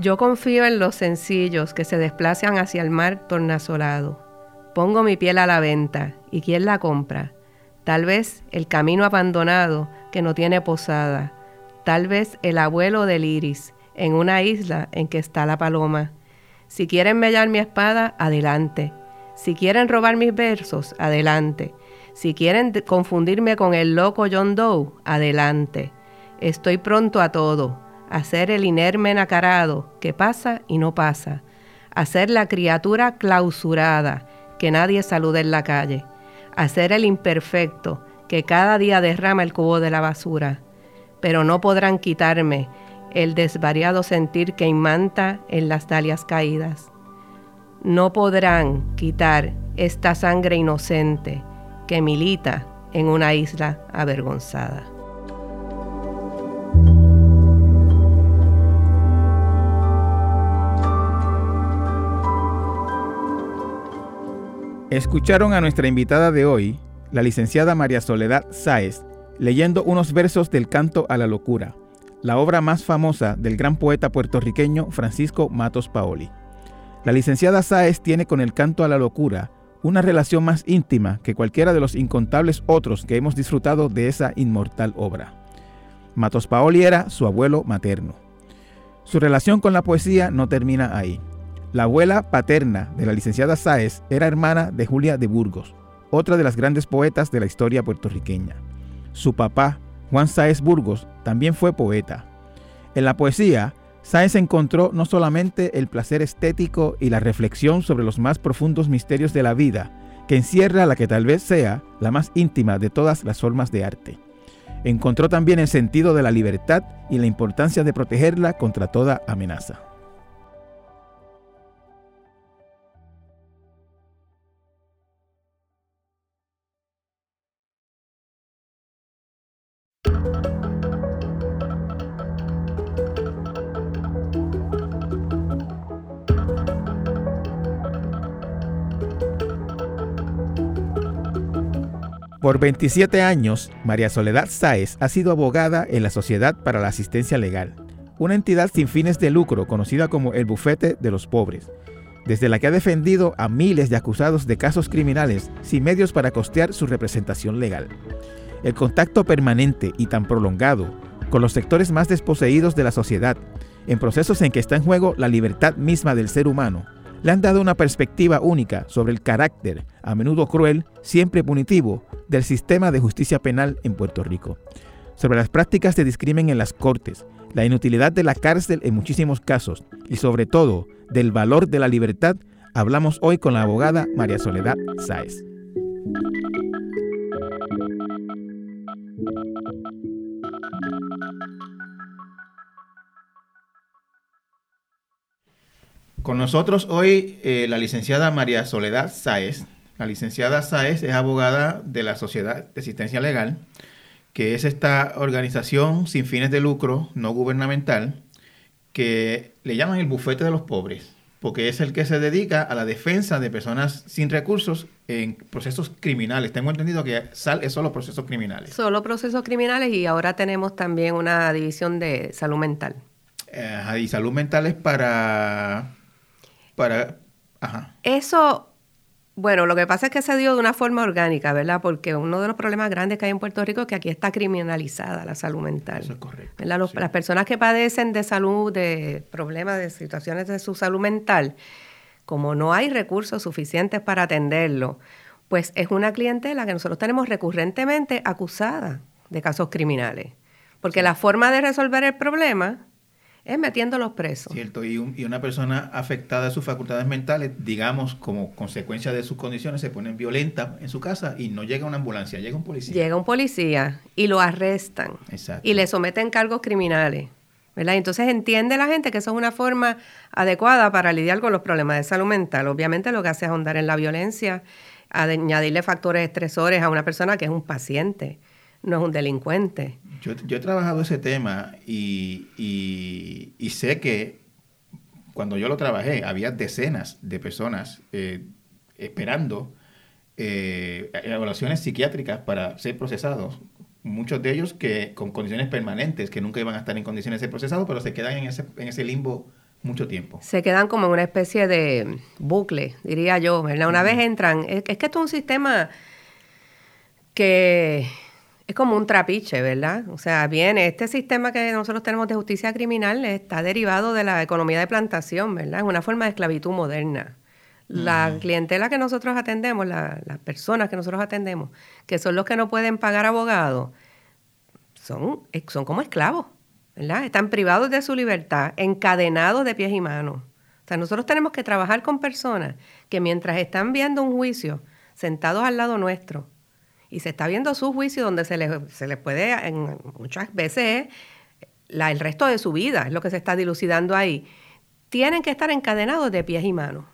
Yo confío en los sencillos que se desplazan hacia el mar tornasolado. Pongo mi piel a la venta, ¿y quién la compra? Tal vez el camino abandonado que no tiene posada. Tal vez el abuelo del iris en una isla en que está la paloma. Si quieren mellar mi espada, adelante. Si quieren robar mis versos, adelante. Si quieren confundirme con el loco John Doe, adelante. Estoy pronto a todo, a ser el inerme nacarado que pasa y no pasa, a ser la criatura clausurada que nadie saluda en la calle, a ser el imperfecto que cada día derrama el cubo de la basura. Pero no podrán quitarme el desvariado sentir que imanta en las dalias caídas. No podrán quitar esta sangre inocente que milita en una isla avergonzada. Escucharon a nuestra invitada de hoy, la licenciada María Soledad Sáez, leyendo unos versos del Canto a la Locura, la obra más famosa del gran poeta puertorriqueño Francisco Matos Paoli. La licenciada Sáez tiene con el Canto a la Locura una relación más íntima que cualquiera de los incontables otros que hemos disfrutado de esa inmortal obra. Matos Paoli era su abuelo materno. Su relación con la poesía no termina ahí. La abuela paterna de la licenciada Sáez era hermana de Julia de Burgos, otra de las grandes poetas de la historia puertorriqueña. Su papá, Juan Sáez Burgos, también fue poeta. En la poesía, Sáez encontró no solamente el placer estético y la reflexión sobre los más profundos misterios de la vida, que encierra la que tal vez sea la más íntima de todas las formas de arte. Encontró también el sentido de la libertad y la importancia de protegerla contra toda amenaza. Por 27 años, María Soledad Sáez ha sido abogada en la Sociedad para la Asistencia Legal, una entidad sin fines de lucro conocida como el Bufete de los Pobres, desde la que ha defendido a miles de acusados de casos criminales sin medios para costear su representación legal. El contacto permanente y tan prolongado con los sectores más desposeídos de la sociedad, en procesos en que está en juego la libertad misma del ser humano, le han dado una perspectiva única sobre el carácter, a menudo cruel, siempre punitivo, del sistema de justicia penal en Puerto Rico, sobre las prácticas de discrimen en las cortes, la inutilidad de la cárcel en muchísimos casos y sobre todo del valor de la libertad, hablamos hoy con la abogada María Soledad Sáez. Con nosotros hoy eh, la licenciada María Soledad Sáez. La licenciada Sáez es abogada de la Sociedad de Asistencia Legal, que es esta organización sin fines de lucro, no gubernamental, que le llaman el bufete de los pobres, porque es el que se dedica a la defensa de personas sin recursos en procesos criminales. Tengo entendido que SAL es solo procesos criminales. Solo procesos criminales y ahora tenemos también una división de salud mental. Eh, y salud mental es para para... Eso, bueno, lo que pasa es que se dio de una forma orgánica, ¿verdad? Porque uno de los problemas grandes que hay en Puerto Rico es que aquí está criminalizada la salud mental. Eso es correcto. Las personas que padecen de salud, de problemas, de situaciones de su salud mental, como no hay recursos suficientes para atenderlo, pues es una clientela que nosotros tenemos recurrentemente acusada de casos criminales. Porque la forma de resolver el problema es metiendo los presos. Cierto, y, una persona afectada de sus facultades mentales, digamos, como consecuencia de sus condiciones, se pone violenta en su casa y no llega una ambulancia, llega un policía. Llega un policía y lo arrestan. Exacto. Y le someten cargos criminales. ¿verdad? Entonces entiende la gente que eso es una forma adecuada para lidiar con los problemas de salud mental. Obviamente lo que hace es ahondar en la violencia, añadirle factores estresores a una persona que es un paciente, no es un delincuente. Yo, he trabajado ese tema y, sé que cuando yo lo trabajé había decenas de personas eh, esperando eh, evaluaciones psiquiátricas para ser procesados. Muchos de ellos que con condiciones permanentes, que nunca iban a estar en condiciones de ser procesados, pero se quedan en ese, en ese limbo mucho tiempo. Se quedan como en una especie de bucle, diría yo, ¿verdad? Una vez entran, es, es, que esto es un sistema que es como un trapiche, ¿verdad? O sea, viene, este sistema que nosotros tenemos de justicia criminal está derivado de la economía de plantación, ¿verdad? Es una forma de esclavitud moderna. La clientela que nosotros atendemos, las personas que nosotros atendemos, que son los que no pueden pagar abogados, son, eh, son como esclavos, ¿verdad? Están privados de su libertad, encadenados de pies y manos. O sea, nosotros tenemos que trabajar con personas que mientras están viendo un juicio, sentados al lado nuestro, y se está viendo su juicio donde se les, se les puede, en, muchas veces, la, el resto de su vida, es lo que se está dilucidando ahí, tienen que estar encadenados de pies y manos.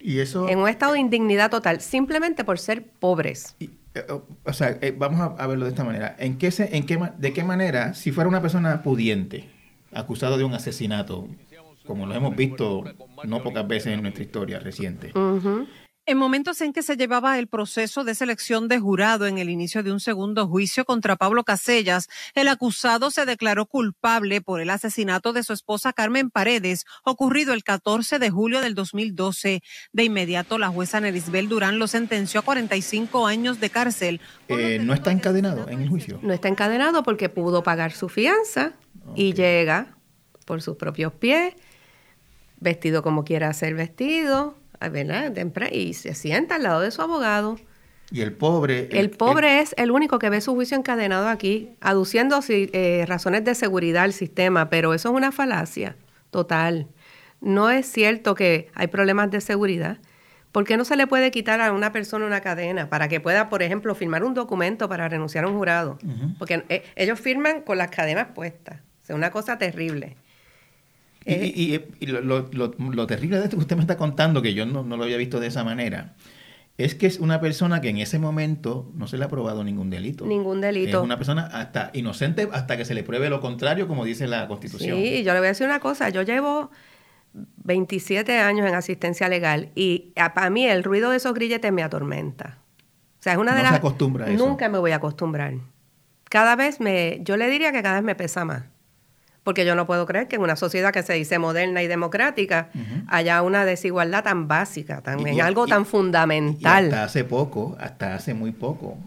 Y eso, en un estado de indignidad total, simplemente por ser pobres. Eh, o sea, eh, vamos a, verlo de esta manera. ¿En qué se, en qué, ¿De qué manera, si fuera una persona pudiente, acusado de un asesinato, como lo hemos visto no pocas veces en nuestra historia reciente, en momentos en que se llevaba el proceso de selección de jurado en el inicio de un segundo juicio contra Pablo Casellas, el acusado se declaró culpable por el asesinato de su esposa Carmen Paredes, ocurrido el 14 de julio del 2012. De inmediato, la jueza Nerisbel Durán lo sentenció a 45 años de cárcel. Eh, ¿No está encadenado en el juicio? No está encadenado porque pudo pagar su fianza y llega por sus propios pies, vestido como quiera ser vestido, y se sienta al lado de su abogado. Y el pobre... El, pobre es el único que ve su juicio encadenado aquí, aduciendo eh, razones de seguridad al sistema, pero eso es una falacia total. No es cierto que hay problemas de seguridad. ¿Por qué no se le puede quitar a una persona una cadena para que pueda, por ejemplo, firmar un documento para renunciar a un jurado? Porque eh, ellos firman con las cadenas puestas. Es una cosa terrible. Y, lo, terrible de esto que usted me está contando, que yo no, lo había visto de esa manera, es que es una persona que en ese momento no se le ha probado ningún delito. Ningún delito. Es una persona hasta inocente hasta que se le pruebe lo contrario, como dice la Constitución. Sí, yo le voy a decir una cosa, yo llevo 27 años en asistencia legal y para mí el ruido de esos grilletes me atormenta. O sea, es una de las... Se acostumbra a eso. Nunca me voy a acostumbrar. Cada vez me... Yo le diría que cada vez me pesa más porque yo no puedo creer que en una sociedad que se dice moderna y democrática haya una desigualdad tan básica, tan, en algo tan fundamental. hasta hace poco, hasta hace muy poco,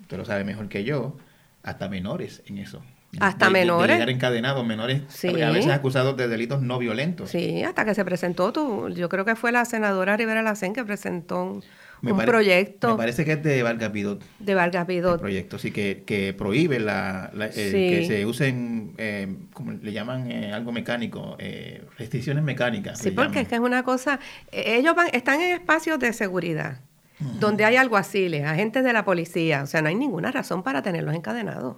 usted lo sabe mejor que yo, hasta menores en eso. Hasta menores. De, llegar encadenados, menores a veces acusados de delitos no violentos. Sí, hasta que se presentó, tú, yo creo que fue la senadora Rivera Lacén que presentó un, un proyecto. Me parece que es de Vargas Pidot. De Vargas Pidot. El proyecto, sí, que, que prohíbe la, que se usen, eh, como le llaman, eh, algo mecánico, eh, restricciones mecánicas. Sí, porque es que es una cosa, ellos van, están en espacios de seguridad, donde hay alguaciles, agentes de la policía, o sea, no hay ninguna razón para tenerlos encadenados.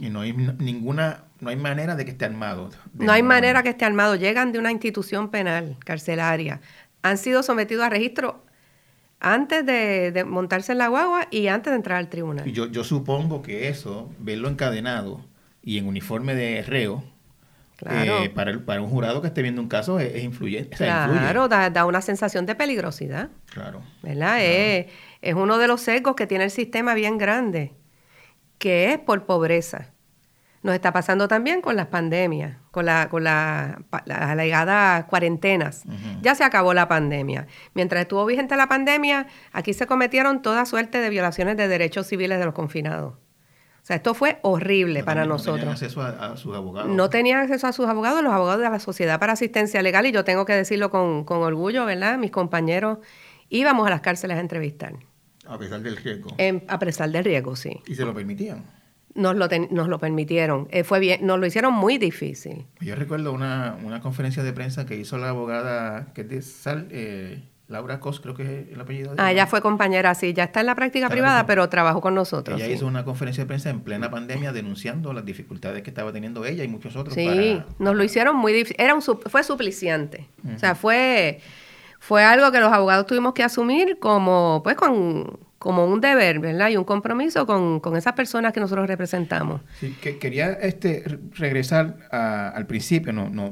Y no hay ninguna, no hay manera de que esté armado. No hay manera que esté armado. Llegan de una institución penal, carcelaria. Han sido sometidos a registro antes de, montarse en la guagua y antes de entrar al tribunal. Yo, yo supongo que eso, verlo encadenado y en uniforme de reo, eh, para, para un jurado que esté viendo un caso es, influyente. claro, da, una sensación de peligrosidad. Claro. ¿Verdad? Es, es uno de los sesgos que tiene el sistema bien grande, que es por pobreza. Nos está pasando también con las pandemias, con, la, con las alegadas cuarentenas. Ya se acabó la pandemia. Mientras estuvo vigente la pandemia, aquí se cometieron toda suerte de violaciones de derechos civiles de los confinados. O sea, esto fue horrible para nosotros. No tenían acceso a, sus abogados. No tenían acceso a sus abogados, los abogados de la Sociedad para Asistencia Legal, y yo tengo que decirlo con, con orgullo, ¿verdad? Mis compañeros íbamos a las cárceles a entrevistar. A pesar del riesgo. a pesar del riesgo, sí. ¿Y se lo permitían? Nos lo, nos lo permitieron. Eh, fue bien, nos lo hicieron muy difícil. Yo recuerdo una, una conferencia de prensa que hizo la abogada que de Sal, eh, Laura Cos, creo que es el apellido. De ah, ella fue compañera, sí, ya está en la práctica privada, pero trabajó con nosotros. Ella hizo una conferencia de prensa en plena pandemia denunciando las dificultades que estaba teniendo ella y muchos otros. Sí, nos lo hicieron muy difícil. Era un, fue supliciante. O sea, fue, fue algo que los abogados tuvimos que asumir como, pues, con como un deber, ¿verdad? Y un compromiso con, con esas personas que nosotros representamos. Sí, que quería este, regresar al principio, no, no,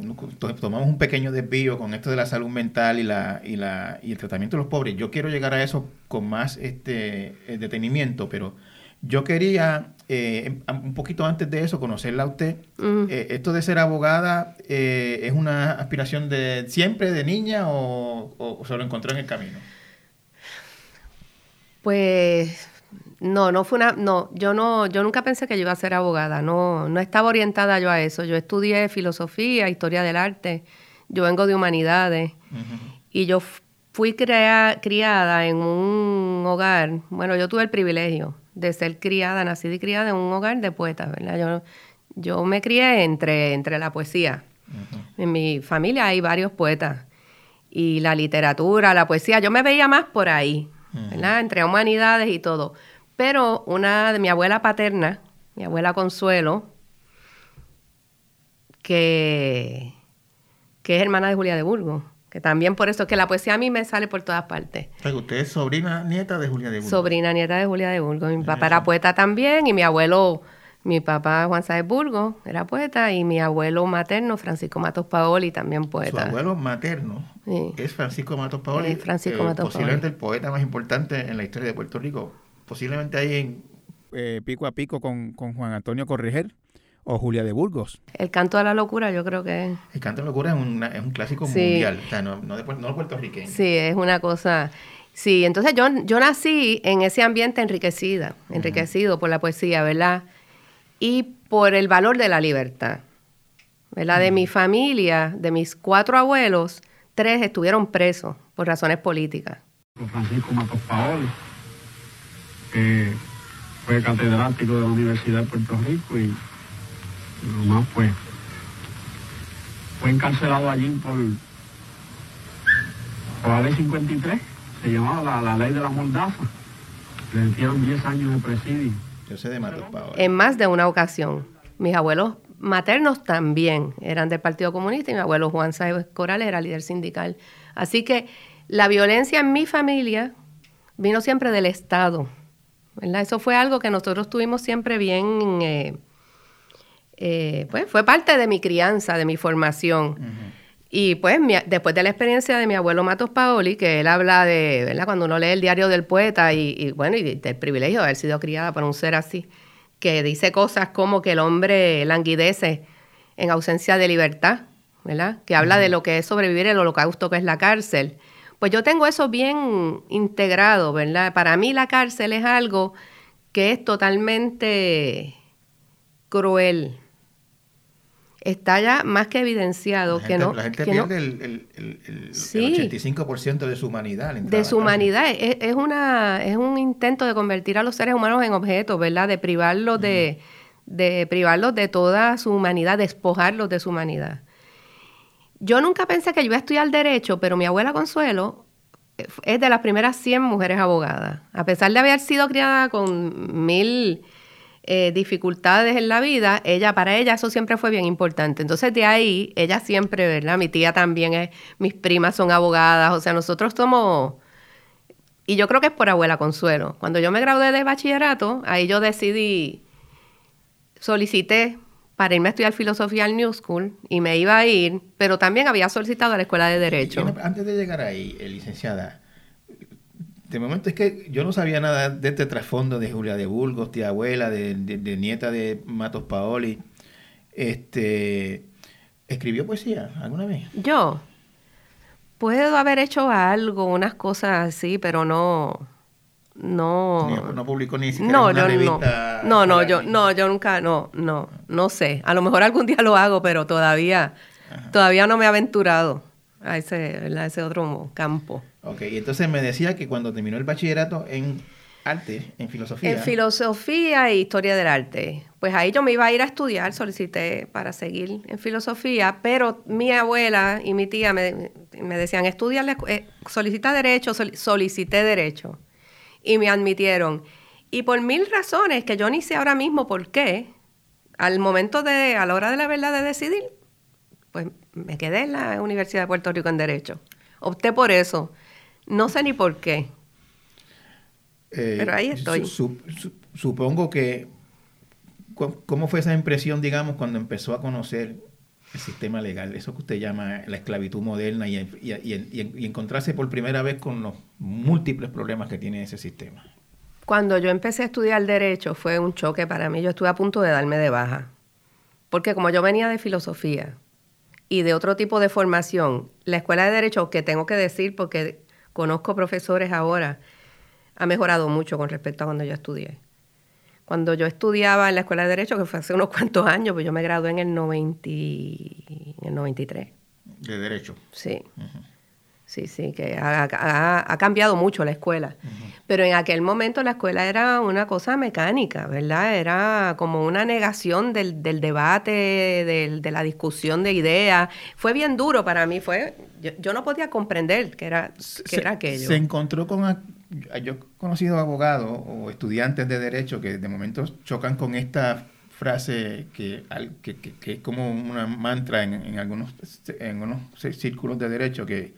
tomamos un pequeño desvío con esto de la salud mental y, la, y, la, y el tratamiento de los pobres. Yo quiero llegar a eso con más este, eh, detenimiento, pero yo quería eh, un poquito antes de eso, conocerla a usted. Eh, ¿Esto de ser abogada eh, es una aspiración de siempre, de niña, o, o, se lo encontró en el camino? Pues no, no fue una, no, yo no, yo nunca pensé que yo iba a ser abogada, no, no estaba orientada yo a eso. Yo estudié filosofía, historia del arte, yo vengo de humanidades y yo fui criada en un hogar, bueno, yo tuve el privilegio de ser criada, nacida y criada en un hogar de poetas, ¿verdad? Yo, yo me crié entre, entre la poesía. En mi familia hay varios poetas. Y la literatura, la poesía, yo me veía más por ahí, ¿verdad? Entre humanidades y todo. Pero una de mi abuela paterna, mi abuela Consuelo, que, que es hermana de Julia de Burgos, que también por eso, que la poesía a mí me sale por todas partes. usted es sobrina nieta de Julia de Burgos. Sobrina nieta de Julia de Burgos. Mi papá era poeta también y mi abuelo, mi papá Juan Sáez Burgos era poeta y mi abuelo materno, Francisco Matos Paoli, también poeta. Su abuelo materno es Francisco Matos Paoli. Francisco eh, Matos posiblemente el poeta más importante en la historia de Puerto Rico. Posiblemente ahí en... Eh, pico a pico con, con Juan Antonio Corriger o Julia de Burgos. El canto de la locura, yo creo que. El canto de la locura es, es un clásico mundial, o sea, no, no, de, no puertorriqueño. Sí, es una cosa. Sí, entonces yo, yo nací en ese ambiente enriquecida, enriquecido por la poesía, ¿verdad? Y por el valor de la libertad, ¿verdad? De mi familia, de mis cuatro abuelos, tres estuvieron presos por razones políticas. Francisco Matos Paoli, que fue catedrático de la Universidad de Puerto Rico y nomás pues fue encarcelado allí por, por la ley 53, se llamaba la, ley de la mordaza. Le metieron 10 años de presidio. Yo sé de Matos En más de una ocasión. Mis abuelos maternos también eran del Partido Comunista y mi abuelo Juan Sáenz Coral era líder sindical. Así que la violencia en mi familia vino siempre del Estado. ¿verdad? Eso fue algo que nosotros tuvimos siempre bien eh, eh, pues fue parte de mi crianza, de mi formación. Y pues después de la experiencia de mi abuelo Matos Paoli, que él habla de, ¿verdad? Cuando uno lee el diario del poeta y, bueno, y del privilegio de haber sido criada por un ser así, que dice cosas como que el hombre languidece en ausencia de libertad, ¿verdad? Que habla de lo que es sobrevivir el holocausto que es la cárcel. Pues yo tengo eso bien integrado, ¿verdad? Para mí la cárcel es algo que es totalmente cruel, está ya más que evidenciado que no. La gente pierde el, el, 85% de su humanidad. De su humanidad. Es, una, es un intento de convertir a los seres humanos en objetos, ¿verdad? De privarlos de, de privarlos de toda su humanidad, despojarlos de su humanidad. Yo nunca pensé que yo iba a estudiar derecho, pero mi abuela Consuelo eh, es de las primeras 100 mujeres abogadas. A pesar de haber sido criada con mil eh, dificultades en la vida, ella, para ella eso siempre fue bien importante. Entonces de ahí, ella siempre, ¿verdad? Mi tía también es, mis primas son abogadas, o sea, nosotros somos... Y yo creo que es por abuela Consuelo. Cuando yo me gradué de bachillerato, ahí yo decidí, solicité para irme a estudiar filosofía al New School y me iba a ir, pero también había solicitado a la Escuela de Derecho. Antes de llegar ahí, eh, licenciada, de momento es que yo no sabía nada de este trasfondo de Julia de Burgos, tía abuela, de, nieta de Matos Paoli. Este, ¿Escribió poesía alguna vez? Yo. Puedo haber hecho algo, unas cosas así, pero no. No. no publicó ni siquiera no, una yo revista. No, no, yo, no, yo nunca, no, no, no sé. A lo mejor algún día lo hago, pero todavía, todavía no me he aventurado a ese, a ese otro campo. Ok, y entonces me decía que cuando terminó el bachillerato en arte, en filosofía. En filosofía e historia del arte. Pues ahí yo me iba a ir a estudiar, solicité para seguir en filosofía, pero mi abuela y mi tía me, decían, estudia, eh, solicita derecho, solicité derecho. Y me admitieron. Y por mil razones que yo ni sé ahora mismo por qué, al momento de, a la hora de la verdad de decidir, pues me quedé en la Universidad de Puerto Rico en Derecho. Opté por eso. No sé ni por qué. Eh, Pero ahí estoy. supongo que, ¿cómo fue esa impresión, digamos, cuando empezó a conocer el sistema legal, eso que usted llama la esclavitud moderna y, y, encontrarse por primera vez con los múltiples problemas que tiene ese sistema? Cuando yo empecé a estudiar derecho fue un choque para mí. Yo estuve a punto de darme de baja. Porque como yo venía de filosofía y de otro tipo de formación, la escuela de derecho, que tengo que decir porque conozco profesores ahora, ha mejorado mucho con respecto a cuando yo estudié. Cuando yo estudiaba en la escuela de derecho, que fue hace unos cuantos años, pues yo me gradué en el, 90, en el 93. De derecho. Sí. Sí, sí, que ha, cambiado mucho la escuela. Pero en aquel momento la escuela era una cosa mecánica, ¿verdad? Era como una negación del, debate, de la discusión de ideas. Fue bien duro para mí, fue yo, no podía comprender que era, que era aquello. Se encontró con... Yo he conocido abogados o estudiantes de derecho que de momento chocan con esta frase que, que, es como una mantra en, en, algunos, en algunos círculos de derecho que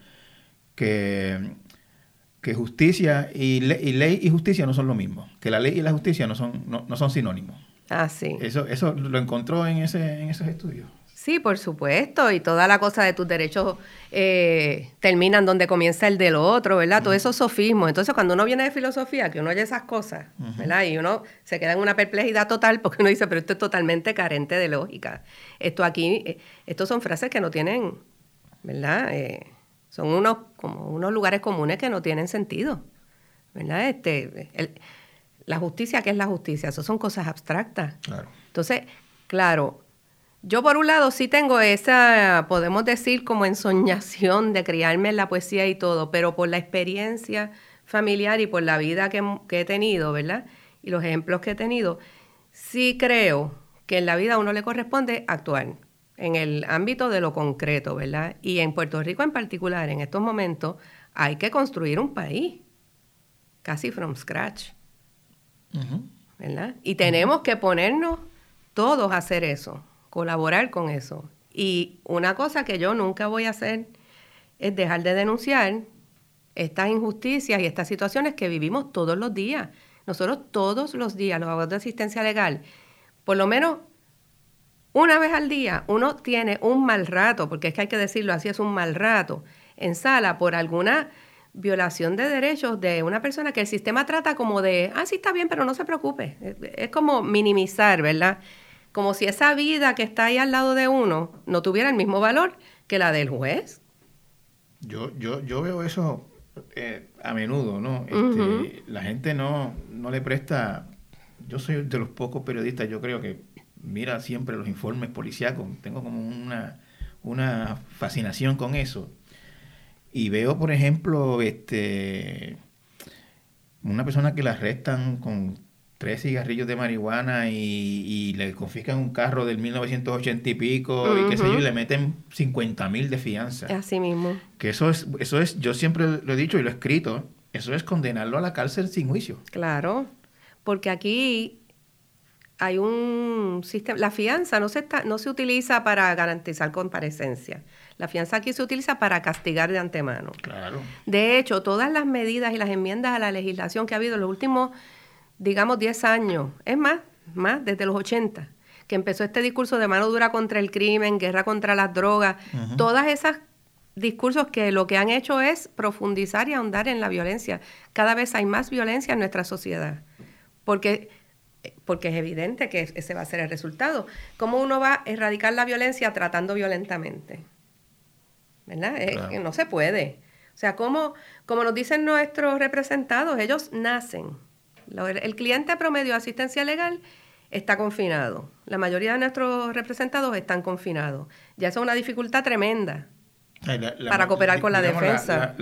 que, justicia y, ley y justicia no son lo mismo, que la ley y la justicia no son, no, son sinónimos. Ah, sí. Eso, eso lo encontró en, ese, en esos estudios. Sí, por supuesto, y toda la cosa de tus derechos eh, terminan donde comienza el del otro, ¿verdad? Todo eso sofismo. Entonces, cuando uno viene de filosofía, que uno oye esas cosas, ¿verdad? Y uno se queda en una perplejidad total porque uno dice, pero esto es totalmente carente de lógica. Esto aquí, eh, estos son frases que no tienen, ¿verdad? Eh, son unos, como unos lugares comunes que no tienen sentido. ¿Verdad? Este, la justicia, ¿qué es la justicia? Eso son cosas abstractas. Claro. Entonces, claro, yo por un lado sí tengo esa, podemos decir, como ensoñación de criarme en la poesía y todo, pero por la experiencia familiar y por la vida que, que he tenido, ¿verdad? Y los ejemplos que he tenido, sí creo que en la vida a uno le corresponde actuar en el ámbito de lo concreto, ¿verdad? Y en Puerto Rico en particular, en estos momentos, hay que construir un país, casi from scratch, ¿verdad? Y tenemos que ponernos todos a hacer eso, colaborar con eso. Y una cosa que yo nunca voy a hacer es dejar de denunciar estas injusticias y estas situaciones que vivimos todos los días. Nosotros todos los días, los abogados de asistencia legal, por lo menos una vez al día uno tiene un mal rato, porque es que hay que decirlo así, es un mal rato, en sala por alguna violación de derechos de una persona que el sistema trata como de, ah, sí está bien, pero no se preocupe. Es como minimizar, ¿verdad? Como si esa vida que está ahí al lado de uno no tuviera el mismo valor que la del juez. Yo, yo, yo veo eso eh, a menudo, ¿no? Este, la gente no, no le presta, yo soy de los pocos periodistas, yo creo que mira siempre los informes policíacos, tengo como una, una fascinación con eso. Y veo, por ejemplo, este una persona que la arrestan con tres cigarrillos de marihuana y, le confiscan un carro del 1980 y pico y qué sé yo, y le meten 50 mil de fianza. Así mismo. Que eso es, eso es, yo siempre lo he dicho y lo he escrito, eso es condenarlo a la cárcel sin juicio. Claro, porque aquí hay un sistema, la fianza no se, está, no se utiliza para garantizar comparecencia. La fianza aquí se utiliza para castigar de antemano. Claro. De hecho, todas las medidas y las enmiendas a la legislación que ha habido en los últimos, digamos, 10 años, es más, más desde los 80, que empezó este discurso de mano dura contra el crimen, guerra contra las drogas, todas esas discursos que lo que han hecho es profundizar y ahondar en la violencia. Cada vez hay más violencia en nuestra sociedad. Porque porque es evidente que ese va a ser el resultado. ¿Cómo uno va a erradicar la violencia tratando violentamente? ¿Verdad? no se puede. O sea, como, como nos dicen nuestros representados, ellos nacen. El cliente promedio de asistencia legal está confinado. La mayoría de nuestros representados están confinados. Ya es una dificultad tremenda para cooperar con la defensa.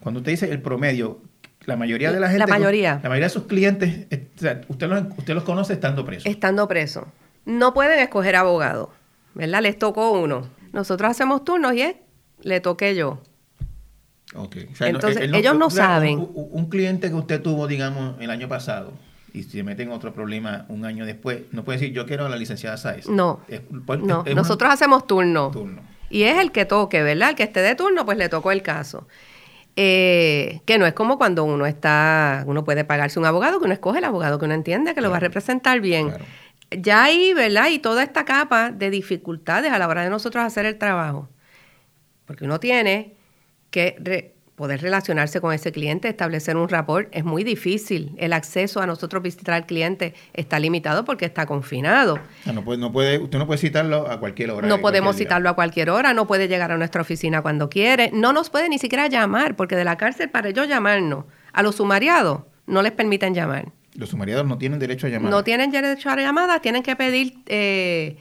cuando usted dice el promedio, la mayoría de la gente. La mayoría. La mayoría de sus clientes, eh, usted, los, usted los conoce estando presos. Estando presos. No pueden escoger abogado, ¿verdad? Les tocó uno. Nosotros hacemos turnos y es, le toqué yo. Okay. Entonces, ellos no saben. Un, cliente que usted tuvo, digamos, el año pasado, y se mete en otro problema un año después, no puede decir, yo quiero a la licenciada Sáez. No. no. Nosotros hacemos turno. turno. Y es el que toque, ¿verdad? El que esté de turno, pues le tocó el caso. Eh, que no es como cuando uno está, uno puede pagarse un abogado, que uno escoge el abogado que uno entiende que lo va a representar bien. Ya ahí, ¿verdad? Y toda esta capa de dificultades a la hora de nosotros hacer el trabajo. Porque uno tiene que poder relacionarse con ese cliente, establecer un rapport, es muy difícil. El acceso a nosotros visitar al cliente está limitado porque está confinado. no puede, no puede, usted no puede citarlo a cualquier hora. No podemos citarlo a cualquier hora, no puede llegar a nuestra oficina cuando quiere, no nos puede ni siquiera llamar, porque de la cárcel para ellos llamarnos, a los sumariados no les permiten llamar. Los sumariados no tienen derecho a llamar. No tienen derecho a llamada, tienen que pedir... Eh,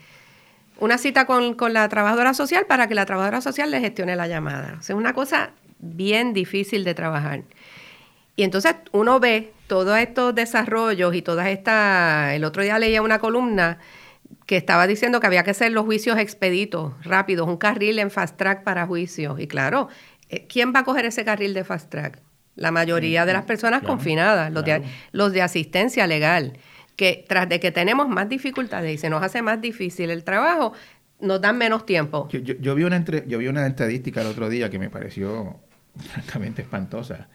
una cita con, con, la trabajadora social para que la trabajadora social le gestione la llamada. O sea, es una cosa bien difícil de trabajar. Y entonces uno ve todos estos desarrollos y todas estas... El otro día leía una columna que estaba diciendo que había que hacer los juicios expeditos, rápidos, un carril en fast track para juicios. Y claro, eh, ¿quién va a coger ese carril de fast track? La mayoría de las personas confinadas, los, de, los de asistencia legal, que tras de que tenemos más dificultades y se nos hace más difícil el trabajo, nos dan menos tiempo. Yo, vi, una entre, yo vi una estadística el otro día que me pareció francamente espantosa,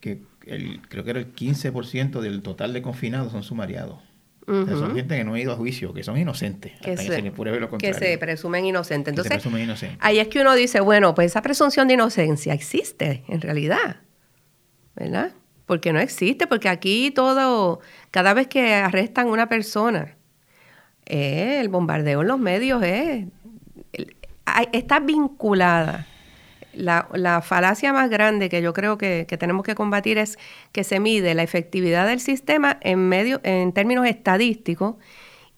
que el, creo que era el 15% del total de confinados son sumariados. son gente que no ha ido a juicio, que son inocentes, que, se, presumen inocentes. Entonces, ahí es que uno dice, bueno, pues esa presunción de inocencia existe en realidad, ¿verdad? Porque no existe, porque aquí todo, cada vez que arrestan una persona, eh, el bombardeo en los medios es, está vinculada la, falacia más grande que yo creo que, tenemos que combatir es que se mide la efectividad del sistema en, medio, en términos estadísticos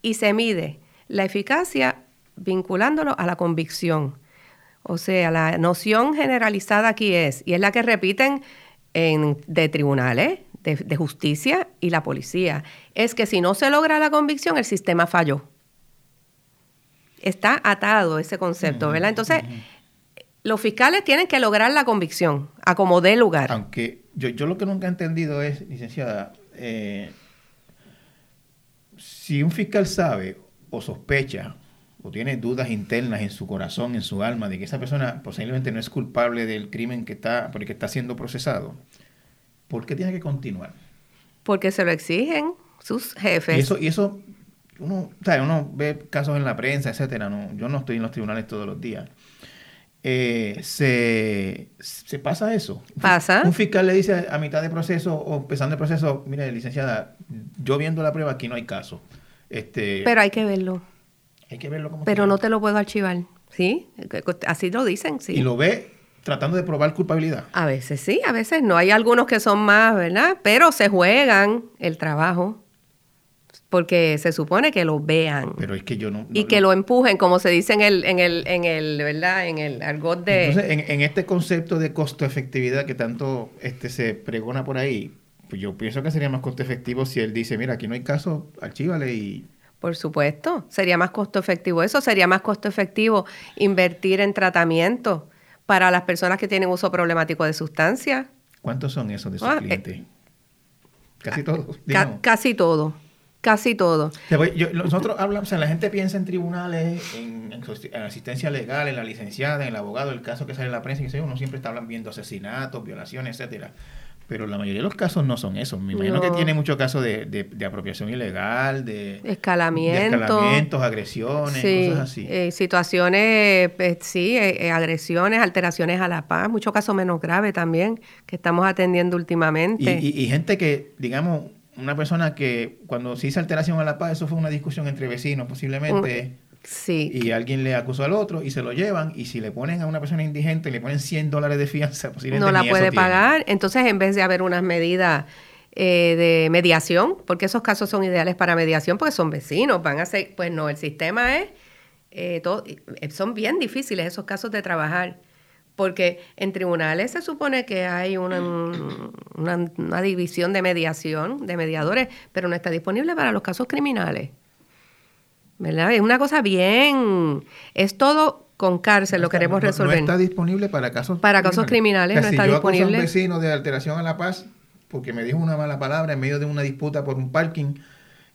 y se mide la eficacia vinculándolo a la convicción. O sea, la noción generalizada aquí es, y es la que repiten en, de tribunales, de, justicia y la policía, es que si no se logra la convicción, el sistema falló. Está atado ese concepto, ¿verdad? Entonces, los fiscales tienen que lograr la convicción, a como dé lugar. Aunque yo, yo lo que nunca he entendido es, licenciada, eh, si un fiscal sabe o sospecha o tiene dudas internas en su corazón, en su alma, de que esa persona posiblemente no es culpable del crimen que está, por el que está siendo procesado, ¿por qué tiene que continuar? Porque se lo exigen sus jefes. Y eso, y eso uno, uno ve casos en la prensa, etcétera. No, yo no estoy en los tribunales todos los días eh, se, se, pasa eso. Pasa. Un fiscal le dice a mitad de proceso o empezando el proceso, mire, licenciada, yo viendo la prueba aquí no hay caso. Este, Pero hay que verlo. Hay que verlo como Pero no te lo puedo archivar, ¿sí? Así lo dicen, sí. Y lo ve tratando de probar culpabilidad. A veces sí, a veces no. Hay algunos que son más, ¿verdad? Pero se juegan el trabajo porque se supone que lo vean. Pero es que yo no... y que lo empujen, como se dice en el, en el, en el, ¿verdad? En el argot de... Entonces, en, este concepto de costo-efectividad que tanto este se pregona por ahí, pues yo pienso que sería más costo efectivo si él dice, mira, aquí no hay caso, archívale y... Por supuesto, sería más costo efectivo. Eso sería más costo efectivo invertir en tratamiento para las personas que tienen uso problemático de sustancias. ¿Cuántos son esos de sus ah, clientes? Eh, casi todos. casi todos. Casi todo. nosotros hablamos, o sea, la gente piensa en tribunales, en, asistencia legal, en la licenciada, en el abogado, el caso que sale en la prensa, y uno siempre está hablando, viendo asesinatos, violaciones, etcétera. Pero la mayoría de los casos no son esos. Me imagino que tiene muchos casos de, apropiación ilegal, de, escalamientos, agresiones, cosas así. Eh, situaciones, pues, sí, eh, eh, agresiones, alteraciones a la paz, muchos casos menos graves también que estamos atendiendo últimamente. y gente que, digamos, una persona que cuando se hizo alteración a la paz, eso fue una discusión entre vecinos posiblemente. Sí. Y alguien le acusó al otro y se lo llevan y si le ponen a una persona indigente, le ponen 100 dólares de fianza, posiblemente no la puede pagar. Entonces, en vez de haber unas medidas eh, de mediación, porque esos casos son ideales para mediación, porque son vecinos, van a ser, pues no, el sistema es, eh, todo, eh, son bien difíciles esos casos de trabajar porque en tribunales se supone que hay una, una, división de mediación, de mediadores, pero no está disponible para los casos criminales. ¿Verdad? Es una cosa bien, es todo con cárcel, lo queremos resolver. No está disponible para casos Para casos criminales, no está yo disponible. a un vecino de alteración a la paz porque me dijo una mala palabra en medio de una disputa por un parking,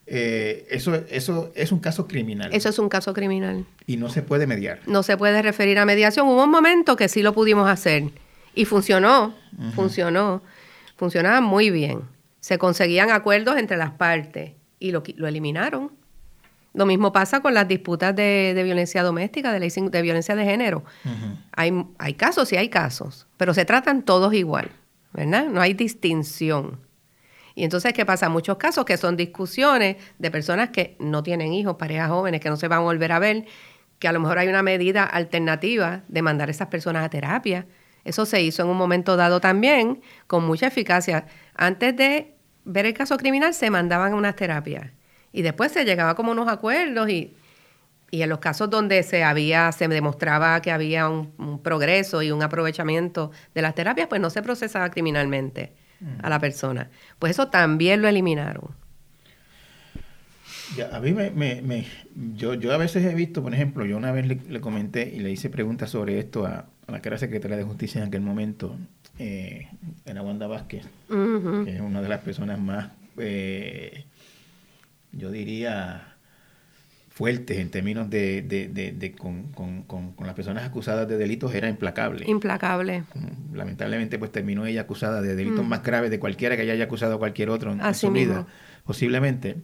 eh, eso, eso es un caso criminal. Eso es un caso criminal. Y no se puede mediar. No se puede referir a mediación. Hubo un momento que sí lo pudimos hacer y funcionó, funcionó, funcionaba muy bien. Se conseguían acuerdos entre las partes y lo, lo eliminaron. Lo mismo pasa con las disputas de, violencia doméstica, de, de violencia de género. hay, hay casos y hay casos, pero se tratan todos igual, ¿verdad? No hay distinción. Y entonces, ¿qué pasa? Muchos casos que son discusiones de personas que no tienen hijos, parejas jóvenes que no se van a volver a ver, que a lo mejor hay una medida alternativa de mandar a esas personas a terapia. Eso se hizo en un momento dado también con mucha eficacia. Antes de ver el caso criminal se mandaban unas terapias y después se llegaba como unos acuerdos y, y en los casos donde se había, se demostraba que había un, progreso y un aprovechamiento de las terapias, pues no se procesaba criminalmente a la persona. Pues eso también lo eliminaron. a mí me, me, yo, yo a veces he visto, por ejemplo, yo una vez le, comenté y le hice preguntas sobre esto a, a, la que era secretaria de justicia en aquel momento, eh, era Wanda Vázquez, que es una de las personas más eh, yo diría, fuertes en términos de, de, de, con, con, con, las personas acusadas de delitos era implacable. Implacable. Mm, lamentablemente, pues terminó ella acusada de delitos mm. más graves de cualquiera que haya acusado a cualquier otro en, su vida, posiblemente.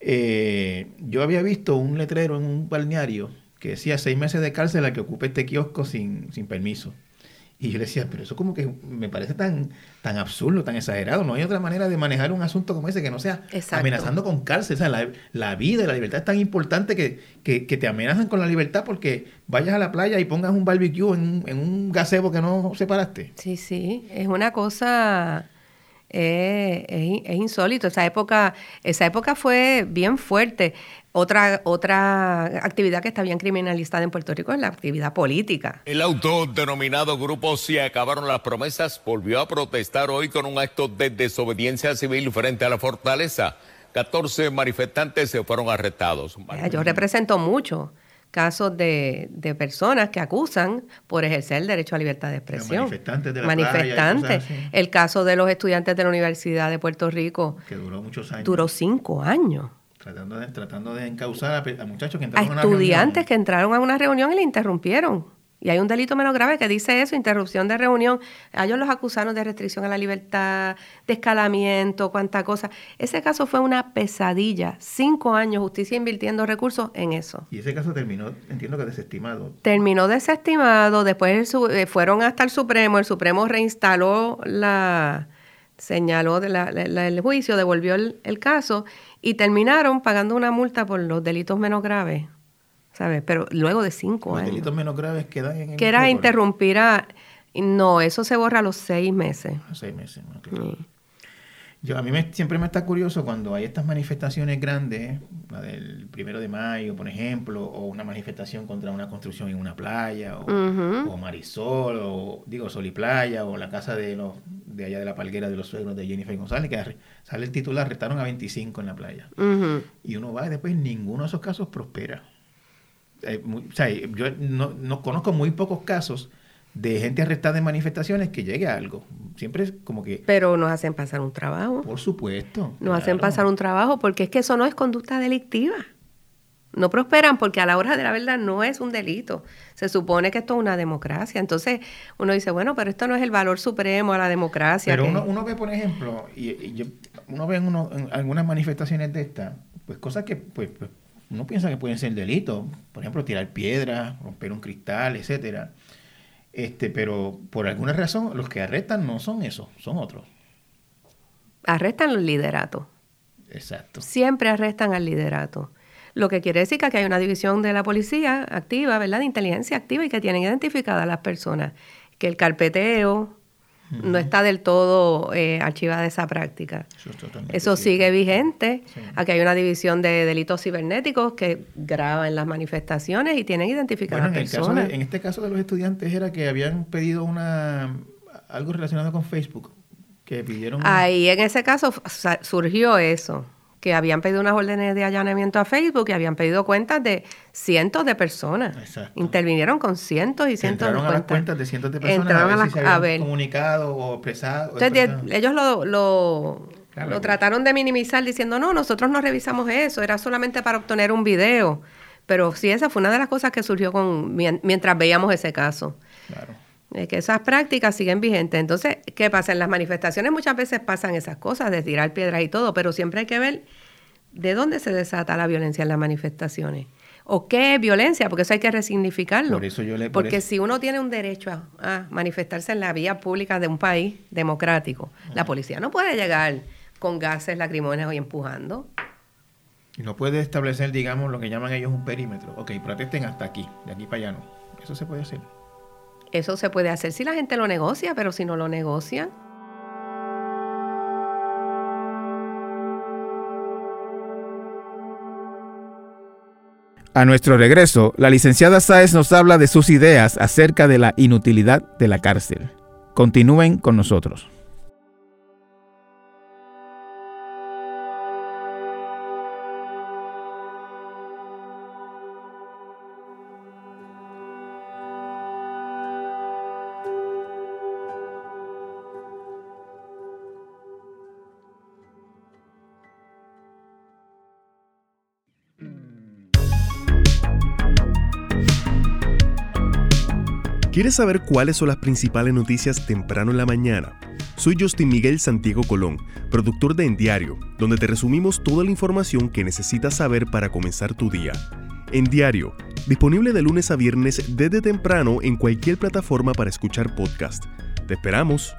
Eh, yo había visto un letrero en un balneario que decía seis meses de cárcel a que ocupe este kiosco sin, sin permiso. Y yo le decía, pero eso como que me parece tan, tan absurdo, tan exagerado. No hay otra manera de manejar un asunto como ese que no sea amenazando con cárcel. O sea, la, la, vida y la libertad es tan importante que, que, que, te amenazan con la libertad porque vayas a la playa y pongas un barbecue en, en un gazebo que no separaste. Sí, sí, es una cosa... Eh, es, es, insólito. Esa época, esa época fue bien fuerte. Otra, otra actividad que está bien criminalizada en Puerto Rico es la actividad política. El autodenominado Grupo Si Acabaron las Promesas volvió a protestar hoy con un acto de desobediencia civil frente a la fortaleza. 14 manifestantes se fueron arrestados. Yo represento mucho casos de, personas que acusan por ejercer el derecho a libertad de expresión. Manifestantes de la Manifestantes. el caso de los estudiantes de la Universidad de Puerto Rico. Que duró muchos años. Duró cinco años. Tratando de, tratando de encauzar a, muchachos que entraron a, estudiantes que entraron a una reunión y le interrumpieron. Y hay un delito menos grave que dice eso, interrupción de reunión. A ellos los acusaron de restricción a la libertad, de escalamiento, cuánta cosa. Ese caso fue una pesadilla. Cinco años, justicia invirtiendo recursos en eso. Y ese caso terminó, entiendo que desestimado. Terminó desestimado, después eh, fueron hasta el Supremo, el Supremo reinstaló la, señaló de la, el juicio, devolvió el caso y terminaron pagando una multa por los delitos menos graves, ¿sabes? Pero luego de cinco los años. delitos menos graves quedan en el Que era interrumpir a... No, eso se borra a los seis meses. A seis meses, Yo, a mí me, siempre me está curioso cuando hay estas manifestaciones grandes, la del primero de mayo, por ejemplo, o una manifestación contra una construcción en una playa, o, Marisol, o digo Sol y Playa, o la casa de los de allá de la palguera de los suegros de Jennifer González, que sale el titular, arrestaron a 25 en la playa. Y uno va y después ninguno de esos casos prospera. Eh, o sea, yo no, conozco muy pocos casos de gente arrestada en manifestaciones que llegue a algo. Siempre es como que... Pero nos hacen pasar un trabajo. Por supuesto. Nos hacen pasar un trabajo porque es que eso no es conducta delictiva no prosperan porque a la hora de la verdad no es un delito. Se supone que esto es una democracia. Entonces uno dice, bueno, pero esto no es el valor supremo a la democracia. Pero uno, ve, por ejemplo, y, uno ve en, algunas manifestaciones de estas, pues cosas que pues, pues, uno piensa que pueden ser delitos. Por ejemplo, tirar piedras, romper un cristal, etcétera. Este, pero por alguna razón los que arrestan no son esos, son otros. Arrestan los lideratos. Exacto. Siempre arrestan al liderato. Lo que quiere decir que hay una división de la policía activa, ¿verdad? De inteligencia activa y que tienen identificadas a las personas. Que el carpeteo no está del todo eh, archivada esa práctica. Eso, sigue vigente. Aquí hay una división de delitos cibernéticos que graban las manifestaciones y tienen identificadas bueno, personas. en este caso de los estudiantes era que habían pedido una algo relacionado con Facebook. Que pidieron. Ahí en ese caso surgió eso que habían pedido unas órdenes de allanamiento a Facebook y habían pedido cuentas de cientos de personas. Exacto. Intervinieron con cientos y cientos de cuentas. a las cuentas de cientos de personas a ver si se comunicado o expresado. Entonces, ellos lo, lo, lo trataron de minimizar diciendo, no, nosotros no revisamos eso, era solamente para obtener un video. Pero sí, esa fue una de las cosas que surgió con mientras veíamos ese caso. Claro que esas prácticas siguen vigentes. Entonces, ¿qué pasa? En las manifestaciones muchas veces pasan esas cosas de tirar piedras y todo, pero siempre hay que ver ¿de dónde se desata la violencia en las manifestaciones? ¿O qué es violencia? Porque eso hay que resignificarlo. Por eso yo le- por Porque eso- si uno tiene un derecho a, a manifestarse en la vía pública de un país democrático, la policía no puede llegar con gases lacrimógenos y empujando. Y no puede establecer, digamos, lo que llaman ellos un perímetro. Ok, protesten hasta aquí, de aquí para allá no. Eso se puede hacer. Eso se puede hacer si la gente lo negocia, pero si no lo negocian, A nuestro regreso, la licenciada Sáez nos habla de sus ideas acerca de la inutilidad de la cárcel. Continúen con nosotros. ¿Quieres saber cuáles son las principales noticias temprano en la mañana? Soy Justin Miguel Santiago Colón, productor de En Diario, donde te resumimos toda la información que necesitas saber para comenzar tu día. En Diario, disponible de lunes a viernes desde temprano en cualquier plataforma para escuchar podcast. Te esperamos.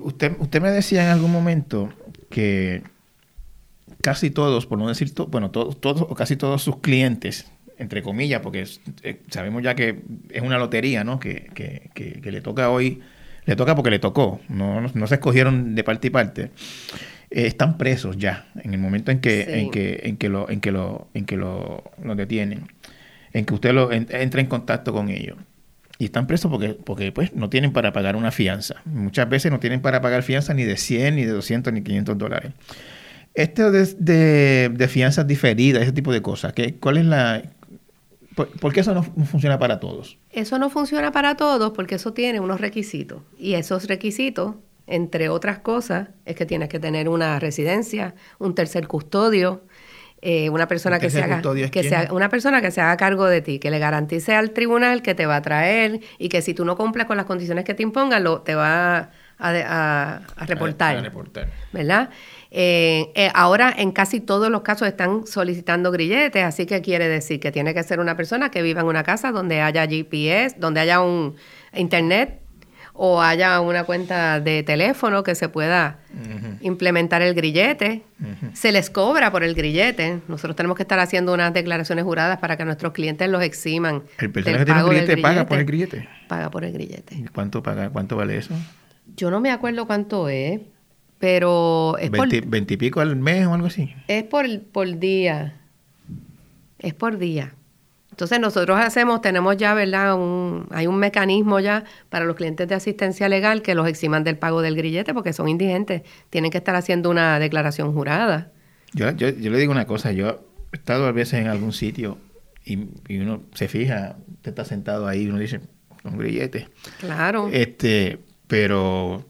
Usted, usted me decía en algún momento que casi todos, por no decir to- bueno, todos, todos o casi todos sus clientes, entre comillas, porque es- eh, sabemos ya que es una lotería, ¿no? Que, que- que- que le toca hoy, le toca porque le tocó, no, no, no se escogieron de parte y parte. eh, están presos ya en el momento en que, Sí. en que, en que lo, en que lo, en que lo, lo detienen, en que usted lo en- entra en contacto con ellos. Y están presos porque, porque pues, no tienen para pagar una fianza. Muchas veces no tienen para pagar fianza ni de 100, ni de 200, ni 500 dólares. Esto de, de, de fianzas diferidas, ese tipo de cosas, ¿qué, ¿cuál es la...? Por, por qué eso no, funciona para todos? Eso no funciona para todos porque eso tiene unos requisitos. Y esos requisitos, entre otras cosas, es que tienes que tener una residencia, un tercer custodio, eh, una persona ¿Un que se haga, que quién? se haga- una persona que se haga cargo de ti, que le garantice al tribunal que te va a traer y que si tú no cumples con las condiciones que te impongan, lo, te va a, de- a- a reportar. A- a reportar. ¿verdad? Eh, eh, ahora en casi todos los casos están solicitando grilletes, así que quiere decir que tiene que ser una persona que viva en una casa donde haya GPS, donde haya un internet o haya una cuenta de teléfono que se pueda implementar el grillete. Se les cobra por el grillete. Nosotros tenemos que estar haciendo unas declaraciones juradas para que nuestros clientes los eximan. ¿El del personal que tiene un grillete paga por el grillete? Paga por el grillete. ¿Y ¿Cuánto, paga, ¿Cuánto vale eso? Yo no me acuerdo cuánto es, pero es por, ¿20, 20 y pico al mes o algo así? Es por, por día. Es por día. Entonces nosotros hacemos, tenemos ya, ¿verdad? Un, hay un mecanismo ya para los clientes de asistencia legal que los eximan del pago del grillete porque son indigentes. Tienen que estar haciendo una declaración jurada. Yo, yo, yo le digo una cosa, yo he estado a veces en algún sitio y, y uno se fija, usted está sentado ahí y uno dice, un grillete. Claro. Este, pero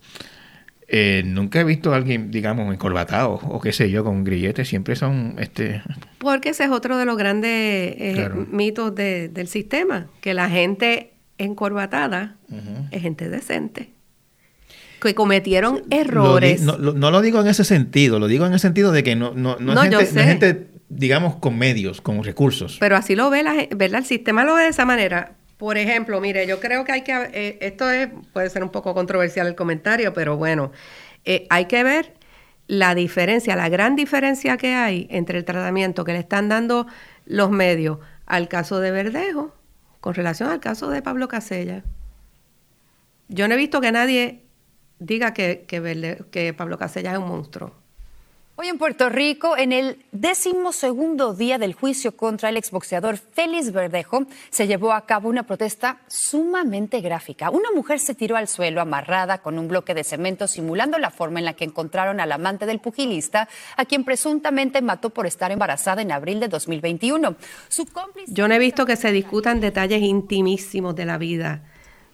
eh, nunca he visto a alguien, digamos, encorbatado o qué sé yo, con un grillete. Siempre son, este, Porque ese es otro de los grandes eh, Claro. mitos de- del sistema, que la gente encorbatada es gente decente. Que cometieron Lo di- errores. no, lo- no lo digo en ese sentido, lo digo en el sentido de que no, no, no, No, es, gente, no es gente, digamos, con medios, con recursos. Pero así lo ve la ¿verdad? El sistema lo ve de esa manera. Por ejemplo, mire, yo creo que hay que, eh, esto es, puede ser un poco controversial el comentario, pero bueno, eh, hay que ver la diferencia, la gran diferencia que hay entre el tratamiento que le están dando los medios al caso de Verdejo con relación al caso de Pablo Casella. Yo no he visto que nadie diga que, que, Pablo Casella es un monstruo. Hoy en Puerto Rico, en el decimosegundo día del juicio contra el exboxeador Félix Verdejo, se llevó a cabo una protesta sumamente gráfica. Una mujer se tiró al suelo amarrada con un bloque de cemento simulando la forma en la que encontraron al amante del pugilista, a quien presuntamente mató por estar embarazada en abril de 2021. Su cómplice... Yo no he visto que se discutan detalles intimísimos de la vida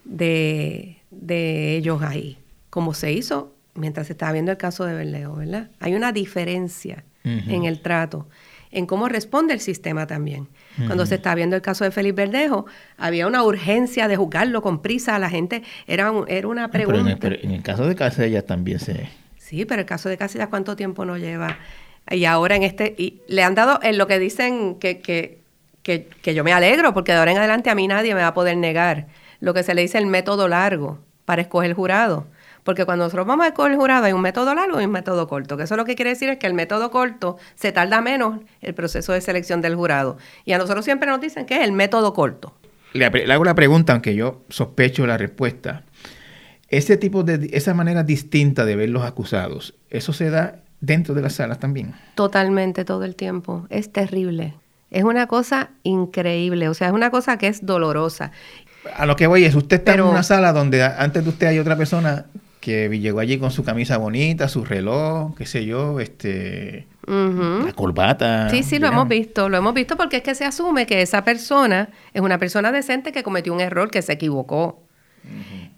de, de ellos ahí, como se hizo mientras se estaba viendo el caso de Berleo, ¿verdad? Hay una diferencia en el trato en cómo responde el sistema también. Cuando se está viendo el caso de Félix Verdejo, había una urgencia de juzgarlo con prisa a la gente. Era, era una pregunta. Pero en, el, caso de Casellas también se... Sí, pero el caso de Casellas, ¿cuánto tiempo no lleva? Y ahora en este... Y le han dado en lo que dicen que, que, que, que yo me alegro, porque de ahora en adelante a mí nadie me va a poder negar lo que se le dice el método largo para escoger el jurado porque cuando nosotros vamos a escoger el jurado hay un método largo y un método corto, que eso lo que quiere decir es que el método corto se tarda menos el proceso de selección del jurado. Y a nosotros siempre nos dicen que es el método corto. Le, hago la pregunta, aunque yo sospecho la respuesta. Ese tipo de, esa manera distinta de ver los acusados, ¿eso se da dentro de las salas también? Totalmente, todo el tiempo. Es terrible. Es una cosa increíble, o sea, es una cosa que es dolorosa. A lo que voy es, usted está en una sala donde antes de usted hay otra persona que llegó allí con su camisa bonita, su reloj, qué sé yo, este, la corbata. Sí, sí, lo hemos visto, lo hemos visto porque es que se asume que esa persona es una persona decente que cometió un error, que se equivocó.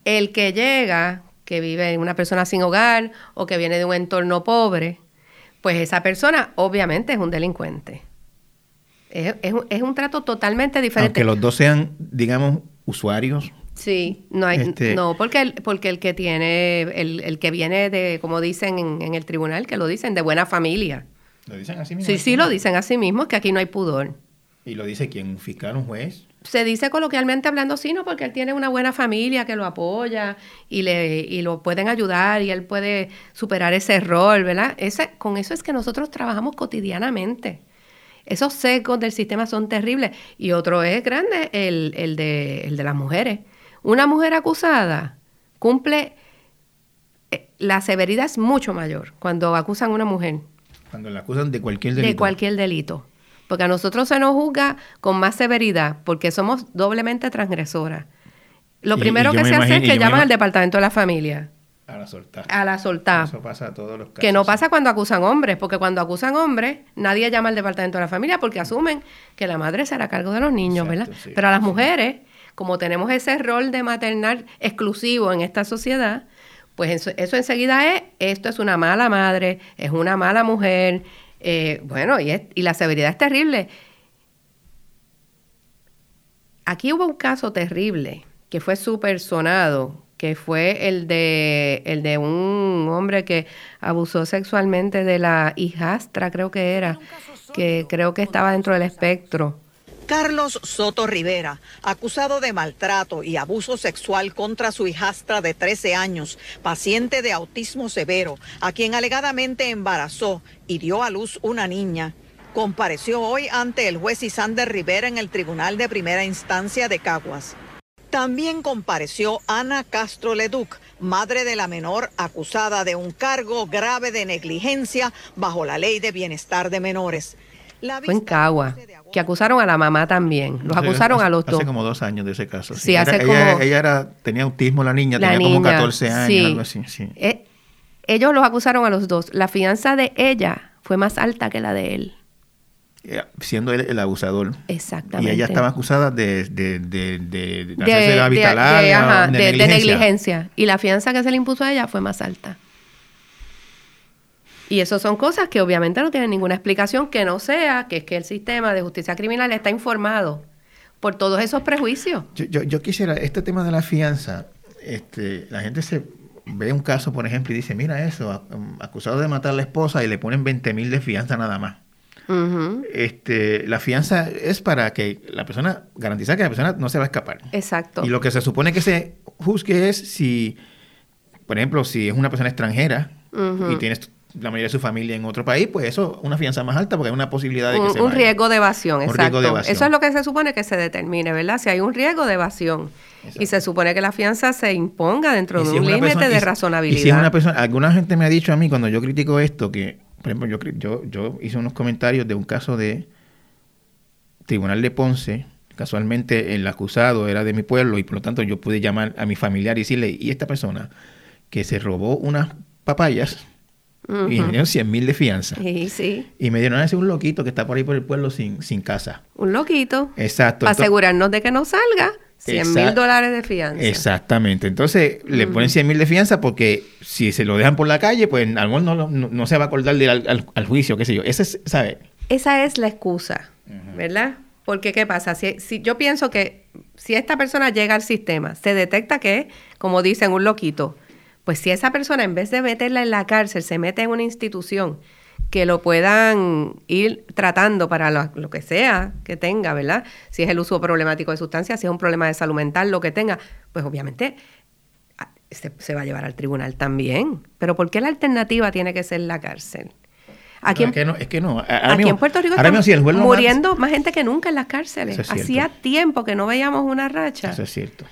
El que llega, que vive en una persona sin hogar o que viene de un entorno pobre, pues esa persona obviamente es un delincuente. Es, es un trato totalmente diferente. Aunque los dos sean, digamos, usuarios Sí, no hay, este no, porque el, porque el que tiene, el, el que viene de, como dicen en, el tribunal, que lo dicen, de buena familia. ¿Lo dicen así mismo? Sí, sí, lo dicen así mismo, que aquí no hay pudor. ¿Y lo dice quién? ¿Un fiscal, un juez? Se dice coloquialmente hablando así, ¿no? Porque él tiene una buena familia que lo apoya y, le, y lo pueden ayudar y él puede superar ese error, ¿verdad? Ese, con eso es que nosotros trabajamos cotidianamente. Esos secos del sistema son terribles. Y otro es grande, el, el, de, el de las mujeres una mujer acusada cumple, eh, la severidad es mucho mayor cuando acusan a una mujer. Cuando la acusan de cualquier delito. De cualquier delito. Porque a nosotros se nos juzga con más severidad, porque somos doblemente transgresoras. Lo primero que se hace es que llaman al departamento de la familia. A la soltar. A la soltar. Eso pasa a todos los casos. Que no pasa cuando acusan hombres, porque cuando acusan hombres, nadie llama al departamento de la familia porque asumen que la madre será a cargo de los niños, ¿verdad? Pero a las mujeres como tenemos ese rol de maternal exclusivo en esta sociedad, pues eso, enseguida es, esto es una mala madre, es una mala mujer, eh, bueno, y, y la severidad es terrible. Aquí hubo un caso terrible que fue súper sonado, que fue el de, el de un hombre que abusó sexualmente de la hijastra, creo que era, que creo que estaba dentro del espectro. Carlos Soto Rivera, acusado de maltrato y abuso sexual contra su hijastra de 13 años, paciente de autismo severo, a quien alegadamente embarazó y dio a luz una niña, compareció hoy ante el juez Isander Rivera en el Tribunal de Primera Instancia de Caguas. También compareció Ana Castro Leduc, madre de la menor acusada de un cargo grave de negligencia bajo la Ley de Bienestar de Menores. Fue en Cagua, que acusaron a la mamá también. Los acusaron a los dos. Hace como dos años de ese caso. Sí, hace como... Ella, era, tenía autismo, la niña, tenía como 14 años, algo así. Eh, ellos los acusaron a los dos. La fianza de ella fue más alta que la de él. Eh, siendo él el abusador. Exactamente. Y ella estaba acusada de, de, de, de, de, de negligencia. Y la fianza que se le impuso a ella fue más alta. Y eso son cosas que obviamente no tienen ninguna explicación que no sea que es que el sistema de justicia criminal está informado por todos esos prejuicios. Yo, yo, quisiera, este tema de la fianza, este, la gente se ve un caso, por ejemplo, y dice, mira eso, um, acusado de matar a la esposa y le ponen 20 mil de fianza nada más. este, la fianza es para que la persona, garantizar que la persona no se va a escapar. Exacto. Y lo que se supone que se juzgue es si, por ejemplo, si es una persona extranjera y tienes la mayoría de su familia en otro país, pues eso una fianza más alta porque hay una posibilidad de que un, se Un riesgo de evasión, exacto. Eso es lo que se supone que se determine, ¿verdad? Si hay un riesgo de evasión. Y se supone que la fianza se imponga dentro de un límite de razonabilidad. Y si una persona, alguna gente me ha dicho a mí cuando yo critico esto, que, por ejemplo, yo, yo, yo hice unos comentarios de un caso de Tribunal de Ponce, casualmente el acusado era de mi pueblo y por lo tanto yo pude llamar a mi familiar y decirle, y esta persona que se robó unas papayas, y me dieron 100 mil de fianza. Sí, sí. Y me dieron a ese un loquito que está por ahí por el pueblo sin, sin casa. Un loquito. Exacto. Para asegurarnos de que no salga. 100 mil dólares de fianza. Exactamente. Entonces le ponen 100 mil de fianza porque si se lo dejan por la calle, pues algún no, no, no se va a acordar de al, al, juicio, qué sé yo. Ese es, ¿sabe? esa es la excusa, ¿verdad? Porque ¿qué pasa? Si, si yo pienso que si esta persona llega al sistema, se detecta que, como dicen, un loquito, pues si esa persona en vez de meterla en la cárcel, se mete en una institución que lo puedan ir tratando para lo, que sea que tenga, ¿verdad? Si es el uso problemático de sustancias, si es un problema de salud mental, lo que tenga, pues obviamente ah, se, va a llevar al tribunal también. Pero ¿por qué la alternativa tiene que ser la cárcel? Aquí, es que no, es que no. aquí en Puerto Rico muriendo más gente que nunca en las cárceles. Hacía tiempo que no veíamos una racha. Eso es cierto.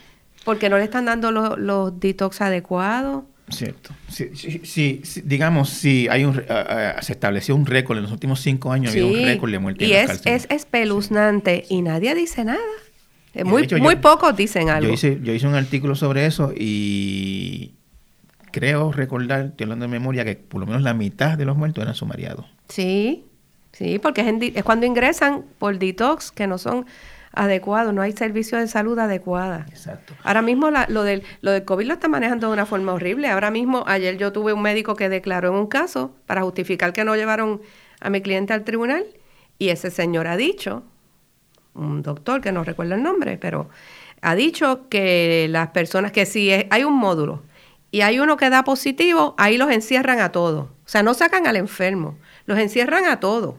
Porque no le están dando los, los detox adecuados. Cierto. Si, digamos, si hay un, se estableció un récord en los últimos cinco años, había un récord de muerte y es, es espeluznante y nadie dice nada. Muy, muy pocos dicen algo. Yo hice, yo hice un artículo sobre eso y creo recordar, estoy hablando de memoria, que por lo menos la mitad de los muertos eran sumariados. Sí, sí, porque es, es cuando ingresan por detox, que no son adecuado, no hay servicio de salud adecuada. Exacto. Ahora mismo lo, del, lo del COVID lo está manejando de una forma horrible. Ahora mismo, ayer yo tuve un médico que declaró en un caso para justificar que no llevaron a mi cliente al tribunal y ese señor ha dicho, un doctor que no recuerdo el nombre, pero ha dicho que las personas, que si hay un módulo y hay uno que da positivo, ahí los encierran a todos. O sea, no sacan al enfermo, los encierran a todos.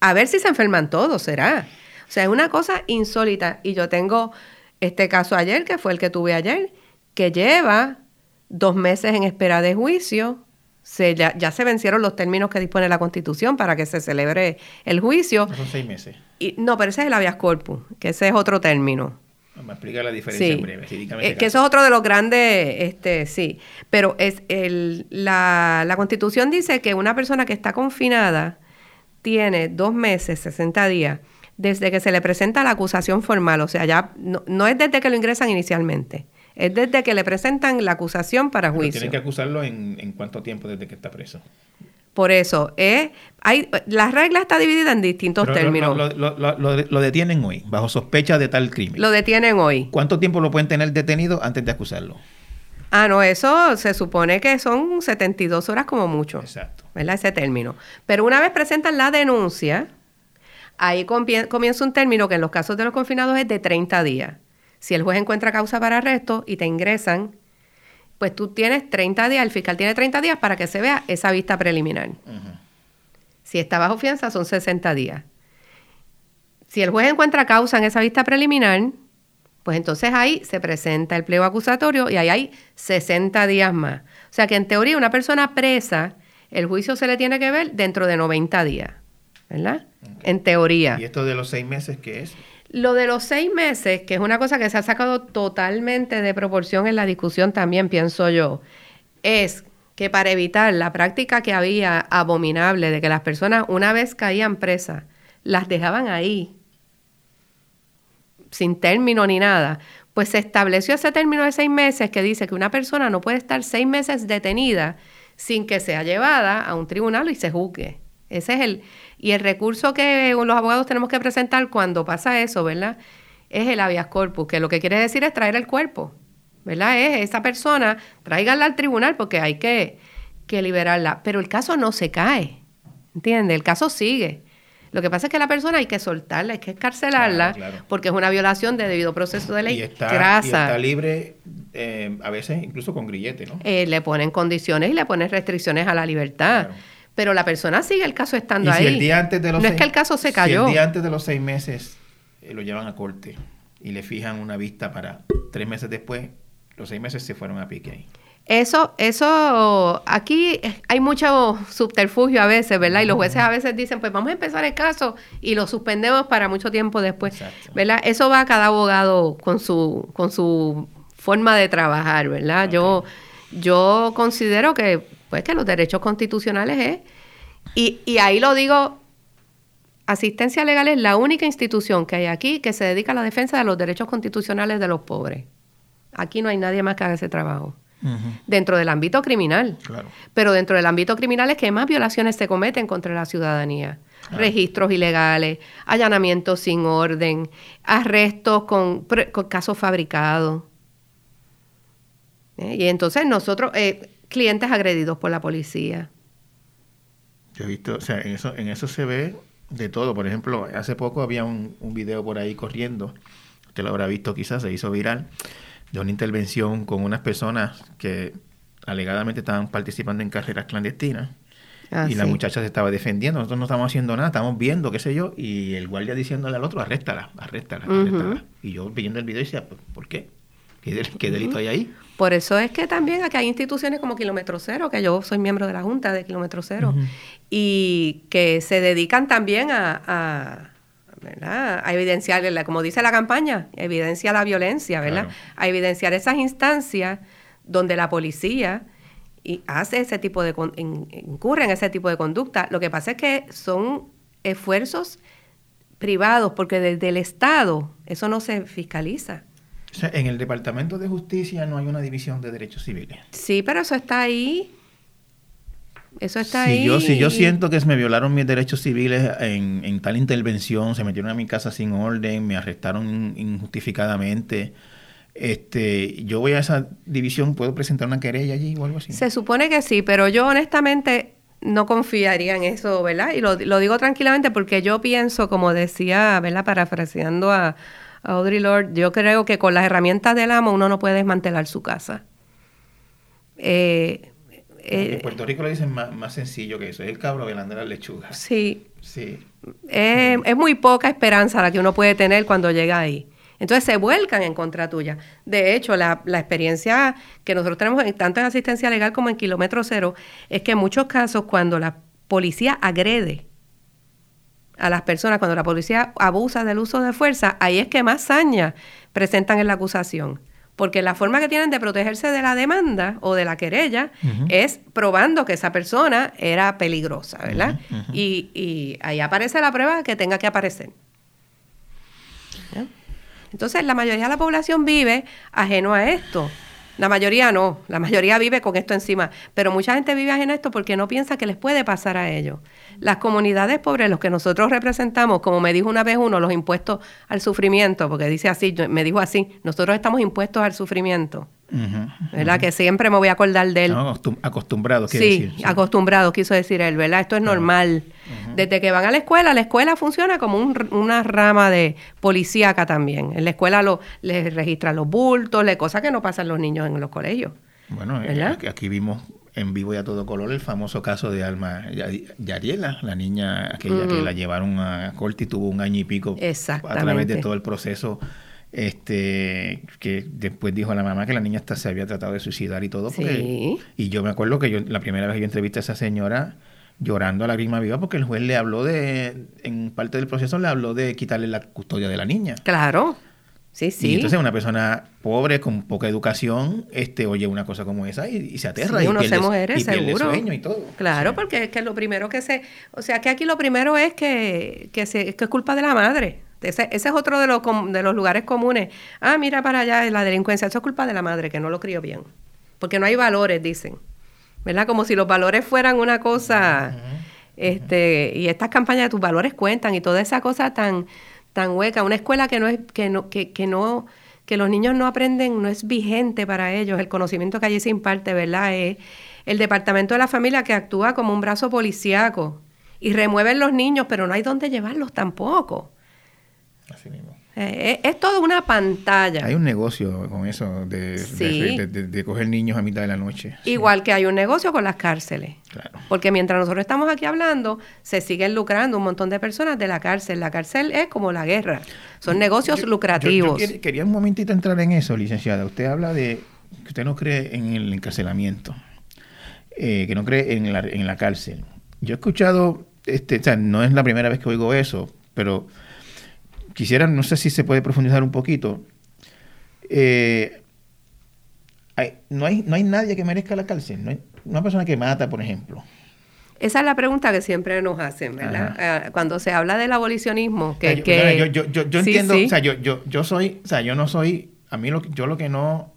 A ver si se enferman todos, será. O sea, es una cosa insólita. Y yo tengo este caso ayer, que fue el que tuve ayer, que lleva dos meses en espera de juicio. Se, ya, se vencieron los términos que dispone la Constitución para que se celebre el juicio. son seis meses. Y, no, pero ese es el habeas corpus, que ese es otro término. Me explica la diferencia en breve. Sí, eh, que eso es otro de los grandes, este, sí. Pero es el, la, la Constitución dice que una persona que está confinada tiene dos meses, 60 días, desde que se le presenta la acusación formal, o sea, ya no, es desde que lo ingresan inicialmente, es desde que le presentan la acusación para juicio. tienen que acusarlo en, cuánto tiempo desde que está preso. Por eso, eh, hay, la regla está dividida en distintos términos. Lo, detienen hoy, bajo sospecha de tal crimen. Lo detienen hoy. ¿Cuánto tiempo lo pueden tener detenido antes de acusarlo? Ah, no, eso se supone que son 72 horas como mucho. Exacto. ¿Verdad? Ese término. Pero una vez presentan la denuncia, Ahí comienza un término que en los casos de los confinados es de 30 días. Si el juez encuentra causa para arresto y te ingresan, pues tú tienes 30 días, el fiscal tiene 30 días para que se vea esa vista preliminar. Si está bajo fianza son 60 días. Si el juez encuentra causa en esa vista preliminar, pues entonces ahí se presenta el pliego acusatorio y ahí hay 60 días más. O sea que en teoría una persona presa, el juicio se le tiene que ver dentro de 90 días. ¿Verdad? En teoría. ¿Y esto de los seis meses qué es? Lo de los seis meses, que es una cosa que se ha sacado totalmente de proporción en la discusión también, pienso yo, es que para evitar la práctica que había abominable de que las personas una vez caían presas, las dejaban ahí, sin término ni nada, pues se estableció ese término de seis meses que dice que una persona no puede estar seis meses detenida sin que sea llevada a un tribunal y se juzgue. Ese es el, y el recurso que los abogados tenemos que presentar cuando pasa eso, ¿verdad? Es el habeas corpus, que lo que quiere decir es traer el cuerpo, ¿verdad? Es esa persona, tráiganla al tribunal porque hay que, que liberarla. Pero el caso no se cae, ¿entiendes? El caso sigue. Lo que pasa es que la persona hay que soltarla, hay que escarcelarla, porque es una violación de debido proceso de ley. Y está, está libre, eh, a veces incluso con grillete, ¿no? Eh, le ponen condiciones y le ponen restricciones a la libertad pero la persona sigue el caso estando ahí. El día antes de los no es que el caso se cayó. Si el día antes de los seis meses eh, lo llevan a corte y le fijan una vista para tres meses después, los seis meses se fueron a pique Eso, eso, aquí hay mucho subterfugio a veces, ¿verdad? Y los jueces a veces dicen, pues vamos a empezar el caso y lo suspendemos para mucho tiempo después, ¿verdad? Eso va a cada abogado con su, con su forma de trabajar, ¿verdad? Yo, yo considero que pues que los derechos constitucionales es, y, y ahí lo digo, asistencia legal es la única institución que hay aquí que se dedica a la defensa de los derechos constitucionales de los pobres. Aquí no hay nadie más que haga ese trabajo. Dentro del ámbito criminal. Pero dentro del ámbito criminal es que más violaciones se cometen contra la ciudadanía. Registros ilegales, allanamientos sin orden, arrestos con, casos fabricados. ¿Eh? Y entonces nosotros, eh, clientes agredidos por la policía. Yo he visto, o sea, en eso, en eso se ve de todo. Por ejemplo, hace poco había un, un video por ahí corriendo, usted lo habrá visto quizás, se hizo viral, de una intervención con unas personas que alegadamente estaban participando en carreras clandestinas. Ah, y la muchacha se estaba defendiendo, nosotros no estamos haciendo nada, estamos viendo, qué sé yo, y el guardia diciéndole al otro, arréstala, arréstala, Ujú. arréstala. Y yo viendo el video decía, "¿Por- ¿por qué? ¿Qué, del- qué delito hay ahí? Por eso es que también aquí hay instituciones como Kilómetro Cero, que yo soy miembro de la Junta de Kilómetro Cero, y que se dedican también a, a, ¿verdad? a evidenciar, como dice la campaña, evidencia la violencia, ¿verdad? Claro. A evidenciar esas instancias donde la policía y hace ese tipo de incurre en ese tipo de conducta. Lo que pasa es que son esfuerzos privados, porque desde el Estado eso no se fiscaliza. O sea, en el Departamento de Justicia no hay una división de derechos civiles. Sí, pero eso está ahí. Eso está si ahí. yo, si yo siento que se me violaron mis derechos civiles en, en tal intervención, se metieron a mi casa sin orden, me arrestaron injustificadamente, este, yo voy a esa división, puedo presentar una querella allí o algo así. Se supone que sí, pero yo honestamente no confiaría en eso, ¿verdad? Y lo, lo digo tranquilamente porque yo pienso, como decía, ¿verdad? Parafraseando a, a Audre Lorde, yo creo que con las herramientas del amo uno no puede desmantelar su casa. Eh, en eh, Puerto Rico lo dicen más, más sencillo que eso, es el cabro velando las lechugas. sí, Sí. es, es muy poca esperanza la que uno puede tener cuando llega ahí. Entonces se vuelcan en contra tuya. De hecho, la, la experiencia que nosotros tenemos en- tanto en asistencia legal como en kilómetro cero es que en muchos casos cuando la policía agrede a las personas, cuando la policía abusa del uso de fuerza, ahí es que más saña presentan en la acusación. Porque la forma que tienen de protegerse de la demanda o de la querella es probando que esa persona era peligrosa, ¿verdad? y, y ahí aparece la prueba que tenga que aparecer. ¿Ya? Entonces, la mayoría de la población vive ajeno a esto. La mayoría no, la mayoría vive con esto encima, pero mucha gente vive a esto porque no piensa que les puede pasar a ellos. Las comunidades pobres, los que nosotros representamos, como me dijo una vez uno, los impuestos al sufrimiento, porque dice así, me dijo así, nosotros estamos impuestos al sufrimiento, ¿verdad? Que siempre me voy a acordar de él. No, acostumbrado, quiere Sí, decir. sí. acostumbrado, quiso decir él, ¿verdad? Esto es normal. Desde que van a la escuela, la escuela funciona como un una rama de policíaca también. En la escuela lo, les registran los bultos, le, cosas que no pasan los niños en los colegios. Bueno, eh, ¿Verdad? aquí, vimos en vivo y a todo color el famoso caso de Alma Yari- Yariela, la niña aquella que la llevaron a corte y tuvo un año y pico a través de todo el proceso. Este, que después dijo a la mamá que la niña hasta se había tratado de suicidar y todo. porque- Sí. y yo me acuerdo que yo la primera vez que yo entrevisté a esa señora llorando a la grima viva porque el juez le habló de, en parte del proceso le habló de quitarle la custodia de la niña. Claro, sí, Y sí. entonces una persona pobre, con poca educación, este, oye una cosa como esa y, y se aterra Sí, y uno pierde, se muere, y seguro. sueño y todo. Claro, Sí. porque es que lo primero que se... O sea, que aquí lo primero es que, que, se, que es culpa de la madre. Ese, ese es otro de los, de los lugares comunes. Ah, mira para allá, la delincuencia. Eso es culpa de la madre, que no lo crió bien. Porque no hay valores, dicen. ¿Verdad? Como si los valores fueran una cosa... este Y estas campañas de tus valores cuentan y toda esa cosa tan, tan hueca. Una escuela que no es... Que no, que, que no que los niños no aprenden, no es vigente para ellos. El conocimiento que allí se imparte, ¿verdad? Es el departamento de la familia que actúa como un brazo policíaco y remueven los niños, pero no hay dónde llevarlos tampoco. Así mismo. Eh, es, es toda una pantalla. Hay un negocio con eso de, de- Sí. de, de- de coger niños a mitad de la noche. Sí, Igual que hay un negocio con las cárceles. claro. Porque mientras nosotros estamos aquí hablando, se siguen lucrando un montón de personas de la cárcel. La cárcel es como la guerra. Son negocios Yo- lucrativos. Yo, quería un momentito entrar en eso, licenciada. Usted habla de que usted no cree en el encarcelamiento, eh, que no cree en la, en la cárcel. Yo he escuchado, este, o sea, no es la primera vez que oigo eso, pero quisiera, no sé si se puede profundizar un poquito. Eh, hay- no, hay, no hay nadie que merezca la cárcel. No hay una persona que mata, por ejemplo. Esa es la pregunta que siempre nos hacen, ¿verdad? Ah, Cuando se habla del abolicionismo, que... O sea, yo, que- yo, yo, yo, Sí, entiendo, sí. o sea, yo, yo, yo soy, o sea, yo no soy, a mí lo, que- yo lo que no,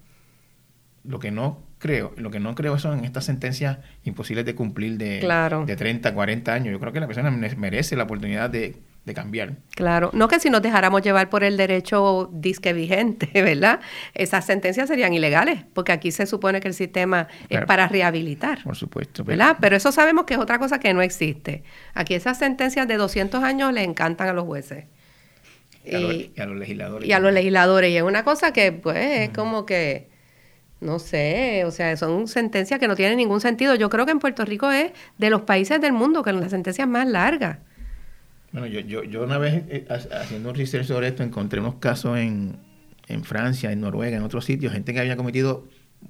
lo que no creo, lo que no creo son estas sentencias imposibles de cumplir de, Claro. de 30, 40 años. Yo creo que la persona me- merece la oportunidad de de cambiar. Claro, no que si nos dejáramos llevar por el derecho disque vigente, ¿verdad? Esas sentencias serían ilegales, porque aquí se supone que el sistema es para rehabilitar. Por supuesto. ¿Verdad? Pero eso sabemos que es otra cosa que no existe. Aquí esas sentencias de 200 años le encantan a los jueces. Y, a, los, legisladores. Y a los legisladores. Y es una cosa que, pues, es como que, no sé, o sea, son sentencias que no tienen ningún sentido. Yo creo que en Puerto Rico es de los países del mundo que las sentencias más largas. Bueno, yo, yo, yo una vez eh, haciendo un research sobre esto encontré unos casos en, en Francia, en Noruega, en otros sitios, gente que había cometido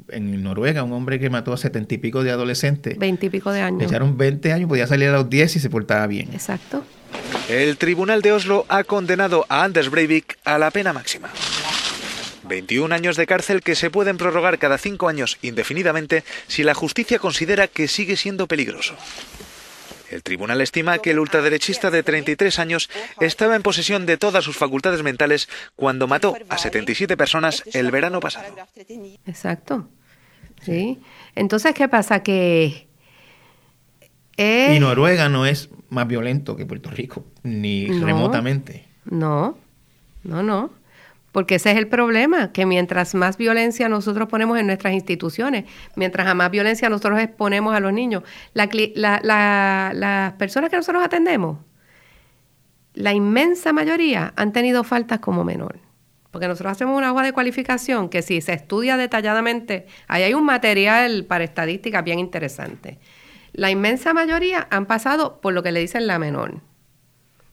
en Noruega, un hombre que mató a setenta y pico de adolescentes. Veinte y pico de años. Le echaron 20 años, podía salir a los 10 y se portaba bien. Exacto. El Tribunal de Oslo ha condenado a Anders Breivik a la pena máxima. 21 años de cárcel que se pueden prorrogar cada cinco años indefinidamente si la justicia considera que sigue siendo peligroso. El tribunal estima que el ultraderechista de 33 años estaba en posesión de todas sus facultades mentales cuando mató a 77 personas el verano pasado. Exacto. Sí. Entonces, ¿qué pasa? Que... Y Noruega no es más violento que Puerto Rico, ni remotamente. No, no, no. Porque ese es el problema, que mientras más violencia nosotros ponemos en nuestras instituciones, mientras a más violencia nosotros exponemos a los niños, las personas que nosotros atendemos, la inmensa mayoría han tenido faltas como menor. Porque nosotros hacemos una hoja de cualificación que si se estudia detalladamente, ahí hay un material para estadísticas bien interesante. La inmensa mayoría han pasado por lo que le dicen la menor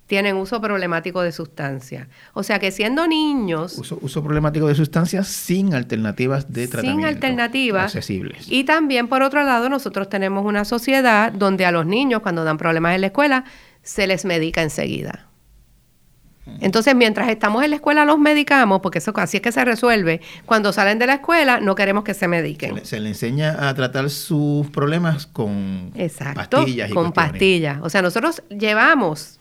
tienen uso problemático de sustancias. O sea que siendo niños... Uso, problemático de sustancias sin alternativas de tratamiento. Sin alternativas. Accesibles. Y también, por otro lado, nosotros tenemos una sociedad donde a los niños, cuando dan problemas en la escuela, se les medica enseguida. Entonces, mientras estamos en la escuela los medicamos, porque eso así es que se resuelve. Cuando salen de la escuela, no queremos que se mediquen. Se le, enseña a tratar sus problemas con pastillas y con pastillas. O sea, nosotros llevamos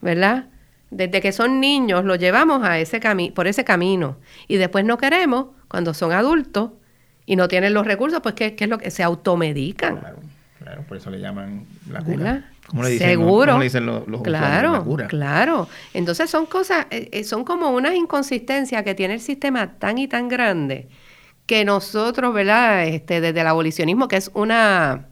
¿verdad? Desde que son niños los llevamos a ese por ese camino y después no queremos, cuando son adultos y no tienen los recursos, pues ¿qué, es lo que se automedican? Claro, claro, por eso le llaman la cura. ¿Cómo le dicen, Seguro. ¿cómo le dicen los, claro, la cura? Claro, entonces son cosas, eh, eh, son como unas inconsistencias que tiene el sistema tan y tan grande que nosotros, ¿verdad? Este, desde el abolicionismo, que es una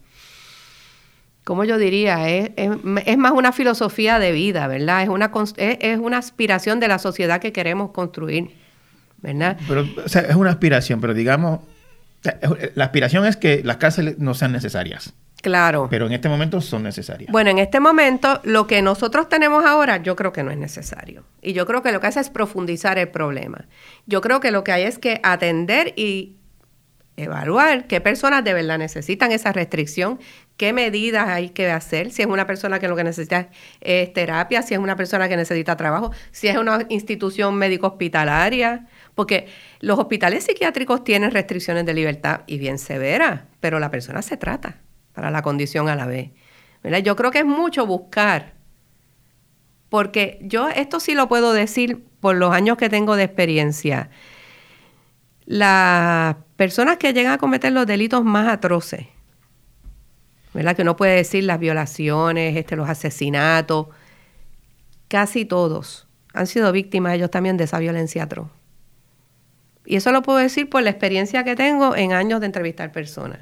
¿cómo yo diría? Es, es, más una filosofía de vida, ¿verdad? Es una, es, una aspiración de la sociedad que queremos construir, ¿verdad? Pero, o sea, es una aspiración, pero digamos, la aspiración es que las cárceles no sean necesarias. Claro. Pero en este momento son necesarias. Bueno, en este momento lo que nosotros tenemos ahora yo creo que no es necesario. Y yo creo que lo que hace es profundizar el problema. Yo creo que lo que hay es que atender y evaluar qué personas de verdad necesitan esa restricción, qué medidas hay que hacer, si es una persona que lo que necesita es terapia, si es una persona que necesita trabajo, si es una institución médico hospitalaria, porque los hospitales psiquiátricos tienen restricciones de libertad y bien severas, pero la persona se trata para la condición a la vez. Yo creo que es mucho buscar, porque yo esto sí lo puedo decir por los años que tengo de experiencia. Las personas que llegan a cometer los delitos más atroces, ¿verdad? Que uno puede decir las violaciones, este, los asesinatos, casi todos han sido víctimas ellos también de esa violencia atroz. Y eso lo puedo decir por la experiencia que tengo en años de entrevistar personas.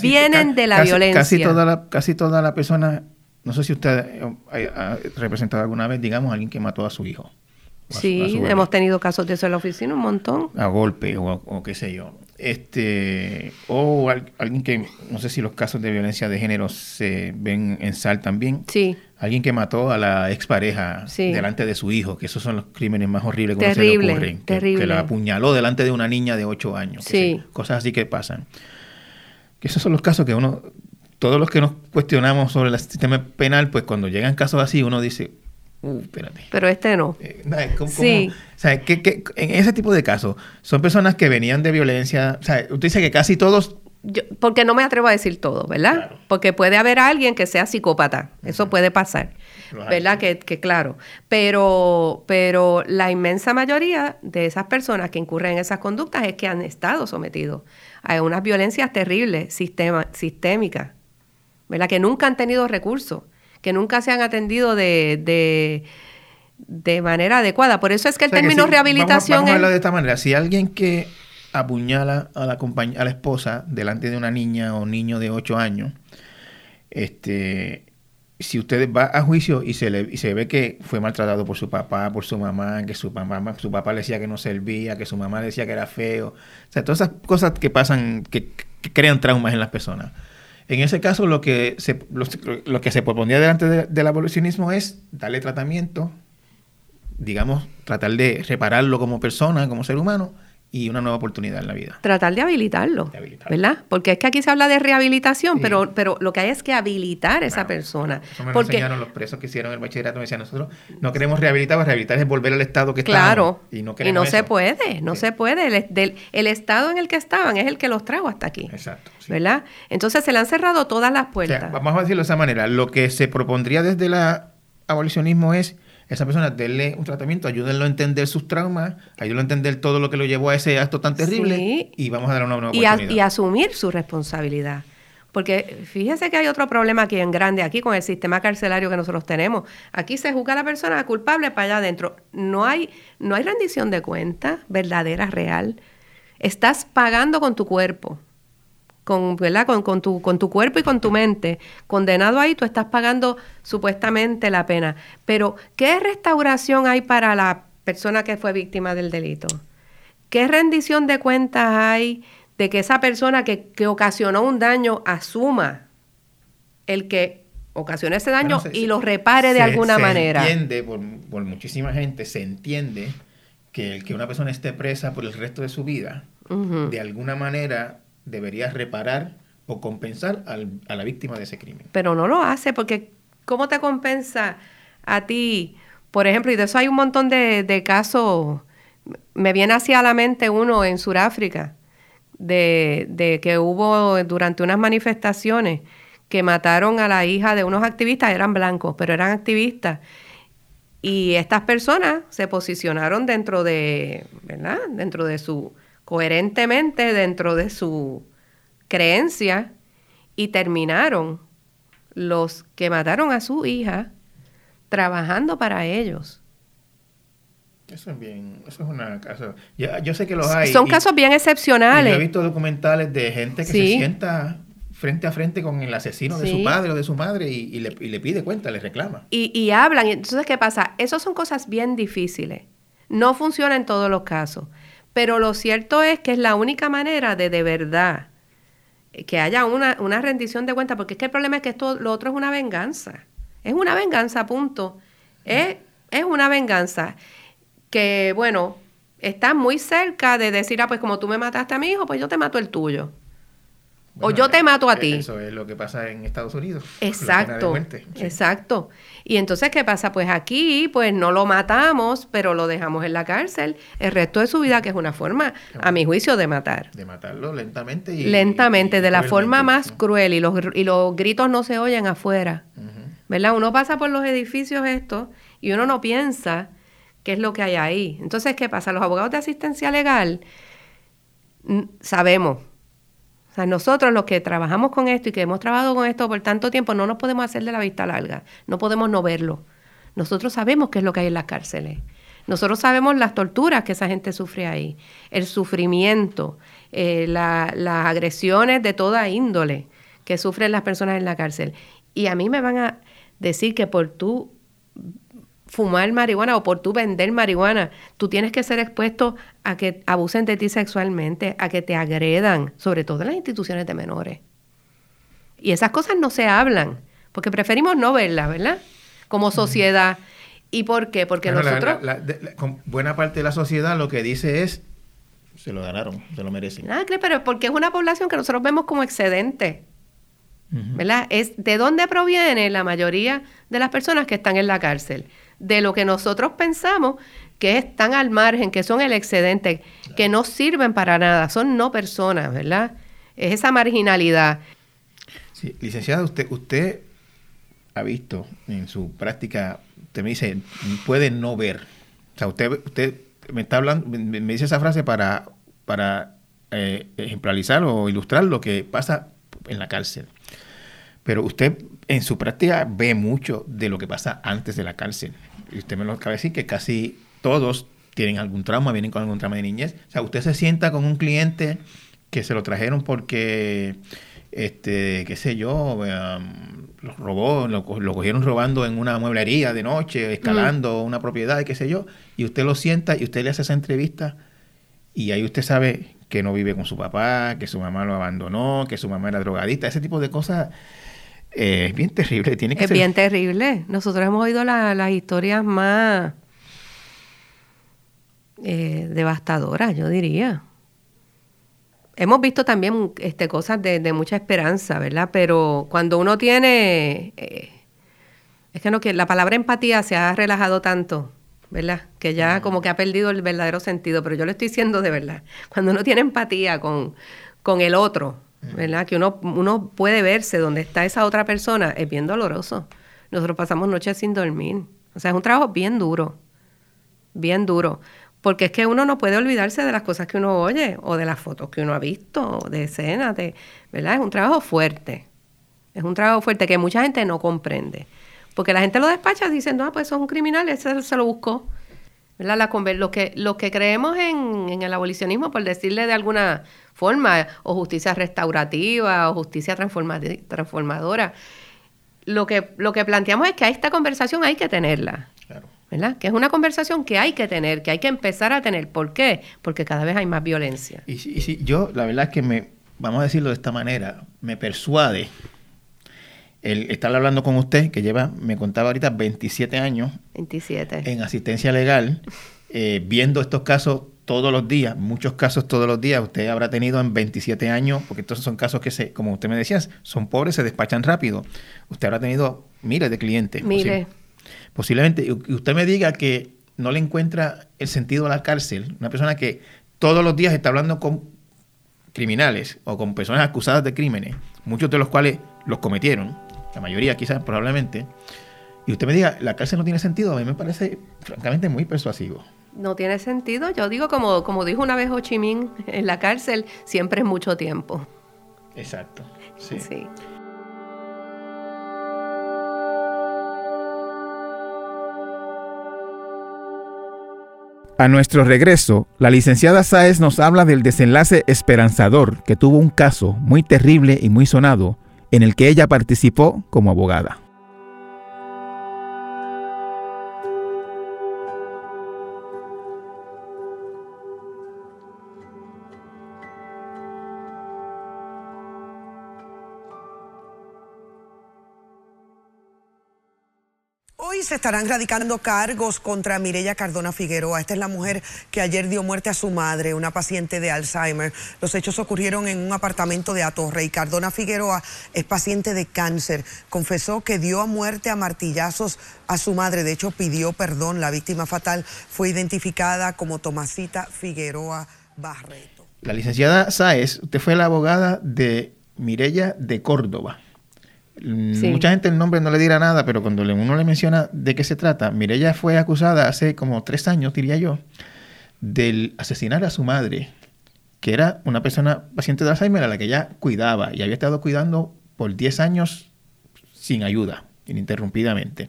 Vienen de la violencia. Casi toda la, casi toda la persona, no sé si usted ha representado alguna vez, digamos, a alguien que mató a su hijo. Sí, hemos tenido casos de eso en la oficina, un montón. A golpe o, qué sé yo. Este, o alguien que, no sé si los casos de violencia de género se ven en sal también. Sí. Alguien que mató a la expareja delante de su hijo, que esos son los crímenes más horribles que se le ocurren. Terrible. Que, la apuñaló delante de una niña de 8 años. Sí. cosas así que pasan. Que esos son los casos que uno, todos los que nos cuestionamos sobre el sistema penal, pues cuando llegan casos así, uno dice, Uh, Pero este no. Eh, sí. O sea, que, en ese tipo de casos, son personas que venían de violencia. O sea, usted dice que casi todos. porque no me atrevo a decir todo, ¿verdad? Porque puede haber alguien que sea psicópata. Eso puede pasar. ¿Verdad? Que, que, claro. Pero, pero la inmensa mayoría de esas personas que incurren en esas conductas es que han estado sometidos a unas violencias terribles, sistema, sistémicas, ¿verdad? Que nunca han tenido recursos que nunca se han atendido de, de, de manera adecuada. Por eso es que el O sea que término si- rehabilitación Vamos, vamos a hablar de esta manera. Si alguien que apuñala a la, a la esposa delante de una niña o niño de 8 años, este, si usted va a juicio y se, le, y se ve que fue maltratado por su papá, por su mamá, que su papá, su papá le decía que no servía, que su mamá le decía que era feo, o sea, todas esas cosas que pasan, que, que crean traumas en las personas. En ese caso, lo que se, lo, que se propondría delante de- del abolicionismo es darle tratamiento, digamos, tratar de repararlo como persona, como ser humano, y una nueva oportunidad en la vida. tratar de habilitarlo, De habilitarlo. ¿verdad? Porque es que aquí se habla de rehabilitación, Sí. pero, pero lo que hay es que habilitar a esa persona. Eso me lo Porque, enseñaron los presos que hicieron el bachillerato. Me decían, nosotros no queremos rehabilitar, rehabilitar es volver al estado que claro, estábamos. Y no, y se puede, no Sí. se puede. El, del- el estado en el que estaban es el que los trajo hasta aquí, Exacto. sí. ¿verdad? Entonces se le han cerrado todas las O sea, puertas. vamos a decirlo de esa manera. Lo que se propondría desde el abolicionismo es esa persona darle un tratamiento, ayúdenlo a entender sus traumas, ayúdenlo a entender todo lo que lo llevó a ese acto tan terrible Sí. y vamos a darle una nueva y, a- oportunidad. y asumir su responsabilidad. Porque fíjese que hay otro problema aquí en grande, aquí con el sistema carcelario que nosotros tenemos. Aquí se juzga a la persona culpable para allá adentro. No hay, no hay rendición de cuentas verdadera, real. Estás pagando con tu cuerpo, con, ¿verdad? Con, con tu, con tu cuerpo y con tu mente. Condenado ahí, tú estás pagando supuestamente la pena. Pero, ¿qué restauración hay para la persona que fue víctima del delito? ¿Qué rendición de cuentas hay de que esa persona que, que ocasionó un daño asuma el que ocasionó ese daño Bueno, se- y lo repare de se- alguna se manera? entiende por, por muchísima gente, se entiende que el que una persona esté presa por el resto de su vida, de alguna manera debería reparar o compensar al- a la víctima de ese crimen. pero no lo hace porque ¿cómo te compensa a ti? Por ejemplo, y de eso hay un montón de, de casos, me viene hacia la mente uno en Sudáfrica, de, de que hubo durante unas manifestaciones que mataron a la hija de unos activistas, eran blancos, pero eran activistas. Y estas personas se posicionaron dentro de, ¿verdad? Dentro de su, coherentemente dentro de su creencia y terminaron los que mataron a su hija trabajando para ellos. Eso es bien, eso es una casa. Yo, yo sé que los hay. Son y- casos bien y yo excepcionales. he visto documentales de gente que Sí. se sienta frente a frente con el asesino de su padre o de su madre y, y le, y le pide cuenta, le reclama. y, hablan. Y entonces, ¿qué pasa? Esas son cosas bien difíciles. No funciona en todos los casos. Pero lo cierto es que es la única manera de de verdad que haya una, una rendición de cuentas, porque es que el problema es que esto, lo otro es una venganza. Es una venganza, punto. Es, es una venganza que, bueno, está muy cerca de decir, ah, pues como tú me mataste a mi hijo, pues yo te mato el tuyo. O yo te mato a eh, ti. Eso es lo que pasa en Estados Unidos. Exacto, muerte, sí. exacto. Y entonces, ¿qué pasa? Pues aquí, pues no lo matamos, pero lo dejamos en la cárcel el resto de su vida, que es una forma, a mi juicio, de matar. De matarlo lentamente y... Lentamente, y de la forma más cruel, y los, y los gritos no se oyen afuera. ¿Verdad? Uno pasa por los edificios estos y uno no piensa qué es lo que hay ahí. Entonces, ¿qué pasa? Los abogados de asistencia legal sabemos. O sea, nosotros los que trabajamos con esto y que hemos trabajado con esto por tanto tiempo, no nos podemos hacer de la vista larga. No podemos no verlo. Nosotros sabemos qué es lo que hay en las cárceles. Nosotros sabemos las torturas que esa gente sufre ahí, el sufrimiento, eh, la- las agresiones de toda índole que sufren las personas en la cárcel. Y a mí me van a decir que por tú fumar marihuana o por tú vender marihuana, tú tienes que ser expuesto a que abusen de ti sexualmente, a que te agredan, sobre todo en las instituciones de menores. Y esas cosas no se hablan, porque preferimos no verlas, ¿verdad? Como sociedad. ¿Y por qué? Porque Bueno, nosotros... la- la- de- la- con buena parte de la sociedad lo que dice es, se lo ganaron, se lo merecen. Cris, pero porque es una población que nosotros vemos como excedente. ¿verdad? Es de dónde proviene la mayoría de las personas que están en la cárcel. De lo que nosotros pensamos que están al margen, que son el excedente, que no sirven para nada, son no personas, ¿verdad? Es esa marginalidad. Sí, licenciada, usted, usted ha visto en su práctica, usted me dice, puede no ver. O sea, usted, usted me está hablando, me, me dice esa frase para, para eh, ejemplarizar o ilustrar lo que pasa en la cárcel. Pero usted en su práctica ve mucho de lo que pasa antes de la cárcel. Y usted me lo acaba de decir que casi todos tienen algún trauma, vienen con algún trauma de niñez. O sea, usted se sienta con un cliente que se lo trajeron porque, este, qué sé yo, um, lo robó, lo, cogieron robando en una mueblería de noche, escalando mm. una propiedad, qué sé yo, y usted lo sienta y usted le hace esa entrevista y ahí usted sabe que no vive con su papá, que su mamá lo abandonó, que su mamá era drogadita, ese tipo de cosas es bien terrible. Tiene que es bien terrible. Nosotros hemos oído las historias más eh, devastadoras, yo diría. Hemos visto también este, cosas de, mucha esperanza, ¿verdad? Pero cuando uno tiene... Eh, es que no que la palabra empatía se ha relajado tanto, ¿verdad? Que ya como que ha perdido el verdadero sentido, pero yo lo estoy diciendo de verdad. Cuando uno tiene empatía con, con el otro, ¿verdad? Que uno, uno puede verse donde está esa otra persona, es bien doloroso. Nosotros pasamos noches sin dormir. O sea, es un trabajo bien duro, bien duro. Porque es que uno no puede olvidarse de las cosas que uno oye o de las fotos que uno ha visto, de escenas, de, ¿verdad? Es un trabajo fuerte. Es un trabajo fuerte que mucha gente no comprende. Porque la gente lo despacha diciendo, ah, pues eso es un criminal, ese se lo buscó. ¿Verdad? La, lo, que, lo que creemos en, en el abolicionismo, por decirle de alguna forma, o justicia restaurativa, o justicia transformadora. Lo que, lo que planteamos es que a esta conversación hay que tenerla. ¿verdad? Que es una conversación que hay que tener, que hay que empezar a tener. ¿Por qué? Porque cada vez hay más violencia. Y, si yo, la verdad es que me, vamos a decirlo de esta manera, me persuade el estar hablando con usted, que lleva, me contaba ahorita, 27 años 27. en asistencia legal, eh, viendo estos casos todos los días, muchos casos todos los días, usted habrá tenido en 27 años, porque estos son casos que, se, como usted me decía, son pobres, se despachan rápido. Usted habrá tenido miles de clientes. Miles. posiblemente, y usted me diga que no le encuentra el sentido a la cárcel, una persona que todos los días está hablando con criminales o con personas acusadas de crímenes, muchos de los cuales los cometieron, la mayoría quizás probablemente, y usted me diga, la cárcel no tiene sentido, a mí me parece francamente muy persuasivo. No tiene sentido. Yo digo, como, como dijo una vez Ho Chi Minh, en la cárcel siempre es mucho tiempo. Exacto. Sí. sí. A nuestro regreso, la licenciada Sáez nos habla del desenlace esperanzador que tuvo un caso muy terrible y muy sonado en el que ella participó como abogada. Se estarán radicando cargos contra Mirella Cardona Figueroa. Esta es la mujer que ayer dio muerte a su madre, una paciente de Alzheimer. Los hechos ocurrieron en un apartamento de Atorre y Cardona Figueroa es paciente de cáncer. Confesó que dio a muerte a martillazos a su madre. De hecho, pidió perdón. La víctima fatal fue identificada como Tomasita Figueroa Barreto. La licenciada Sáez, usted fue la abogada de Mirella de Córdoba. Mucha gente el nombre no le dirá nada, pero cuando uno le menciona de qué se trata, Mirella fue acusada hace como tres años, diría yo, del asesinar a su madre, que era una persona paciente de Alzheimer a la que ella cuidaba y había estado cuidando por 10 años sin ayuda, ininterrumpidamente.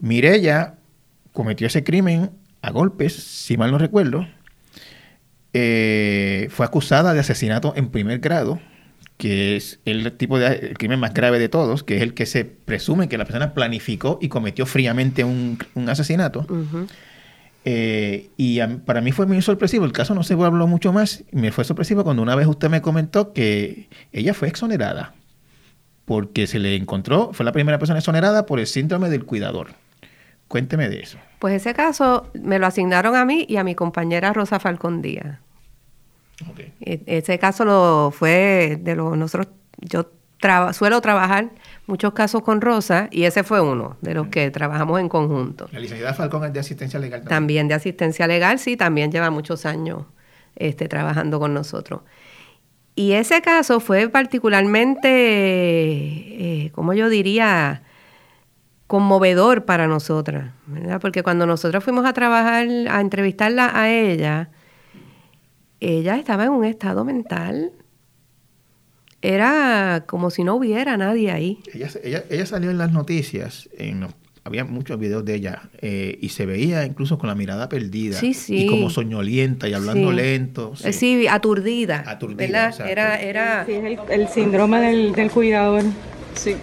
Mirella cometió ese crimen a golpes, si mal no recuerdo. Eh, fue acusada de asesinato en primer grado que es el tipo de crimen más grave de todos, que es el que se presume que la persona planificó y cometió fríamente un, asesinato. Eh, y para mí fue muy sorpresivo, el caso no se habló mucho más, me fue sorpresivo cuando una vez usted me comentó que ella fue exonerada, porque se le encontró, fue la primera persona exonerada por el síndrome del cuidador. Cuénteme de eso. Pues ese caso me lo asignaron a mí y a mi compañera Rosa Falcón Díaz. E, ese caso lo fue de los nosotros, yo suelo trabajar muchos casos con Rosa y ese fue uno de los que trabajamos en conjunto. La licenciada Falcón es de asistencia legal también. También de asistencia legal, sí, también lleva muchos años este, trabajando con nosotros. Y ese caso fue particularmente, eh, como yo diría, conmovedor para nosotras, ¿verdad? Porque cuando nosotros fuimos a trabajar, a entrevistarla a ella, ella estaba en un estado mental era como si no hubiera nadie ahí. Ella, ella, ella salió en las noticias, en había muchos videos de ella eh, y se veía incluso con la mirada perdida sí, sí. y como soñolienta y hablando lento. Sí, sí aturdida. Aturdida. Era, era... Sí, es el, síndrome del, del, cuidador. Sí.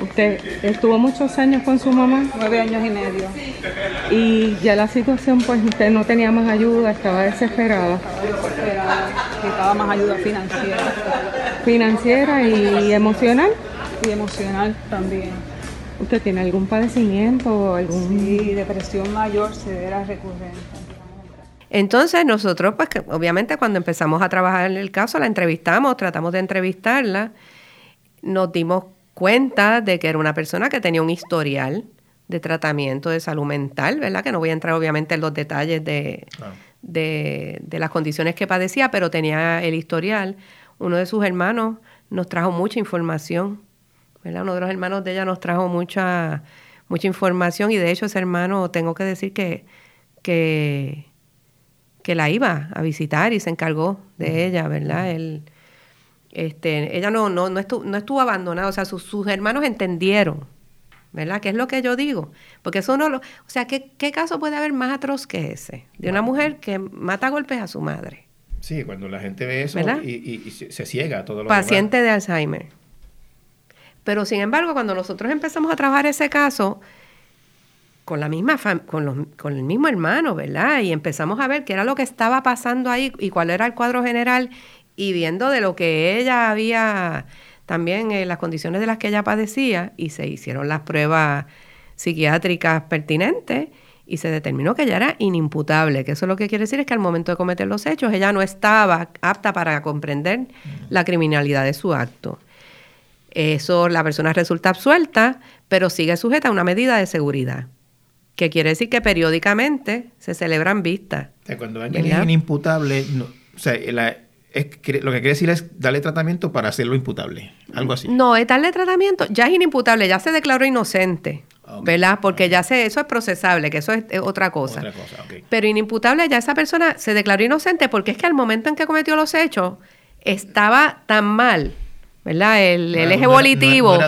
Usted estuvo muchos años con su mamá. Nueve años y medio. Y ya la situación, pues usted no tenía más ayuda, estaba desesperada. Desesperada, necesitaba más ayuda financiera. Financiera y emocional. Y emocional también. ¿Usted tiene algún padecimiento o algún...? Sí, depresión mayor severa recurrente. Entonces nosotros, pues obviamente cuando empezamos a trabajar en el caso, la entrevistamos, tratamos de entrevistarla, nos dimos cuenta de que era una persona que tenía un historial de tratamiento de salud mental, ¿verdad? Que no voy a entrar obviamente en los detalles de, de, de las condiciones que padecía, pero tenía el historial. Uno de sus hermanos nos trajo mucha información uno de los hermanos de ella nos trajo mucha, mucha información y de hecho ese hermano, tengo que decir que, que, que la iba a visitar y se encargó de ella, ¿verdad? Él, este, ella no, no, no, estuvo, no estuvo abandonada, o sea, sus, sus hermanos entendieron, ¿verdad? ¿Qué es lo que yo digo? Porque eso no lo... O sea, ¿qué, ¿qué caso puede haber más atroz que ese? De una mujer que mata a golpes a su madre. Sí, cuando la gente ve eso y, y, se, ciega todo lo Paciente de Alzheimer. Pero sin embargo, cuando nosotros empezamos a trabajar ese caso, con la misma con, con el mismo hermano, ¿verdad? Y empezamos a ver qué era lo que estaba pasando ahí y cuál era el cuadro general y viendo de lo que ella había también en las condiciones de las que ella padecía y se hicieron las pruebas psiquiátricas pertinentes y se determinó que ella era inimputable, que eso lo que quiere decir es que al momento de cometer los hechos ella no estaba apta para comprender la criminalidad de su acto. Eso la persona resulta absuelta, pero sigue sujeta a una medida de seguridad, que quiere decir que periódicamente se celebran vistas. cuando alguien es inimputable, o sea, lo que quiere decir es darle tratamiento para hacerlo imputable, algo así. No, es darle tratamiento, ya es inimputable, ya se declaró inocente. ¿Verdad? Porque ya se, eso es procesable, que eso es, otra cosa. Otra cosa Pero inimputable ya esa persona se declaró inocente porque es que al momento en que cometió los hechos estaba tan mal ¿verdad? El, eje volitivo,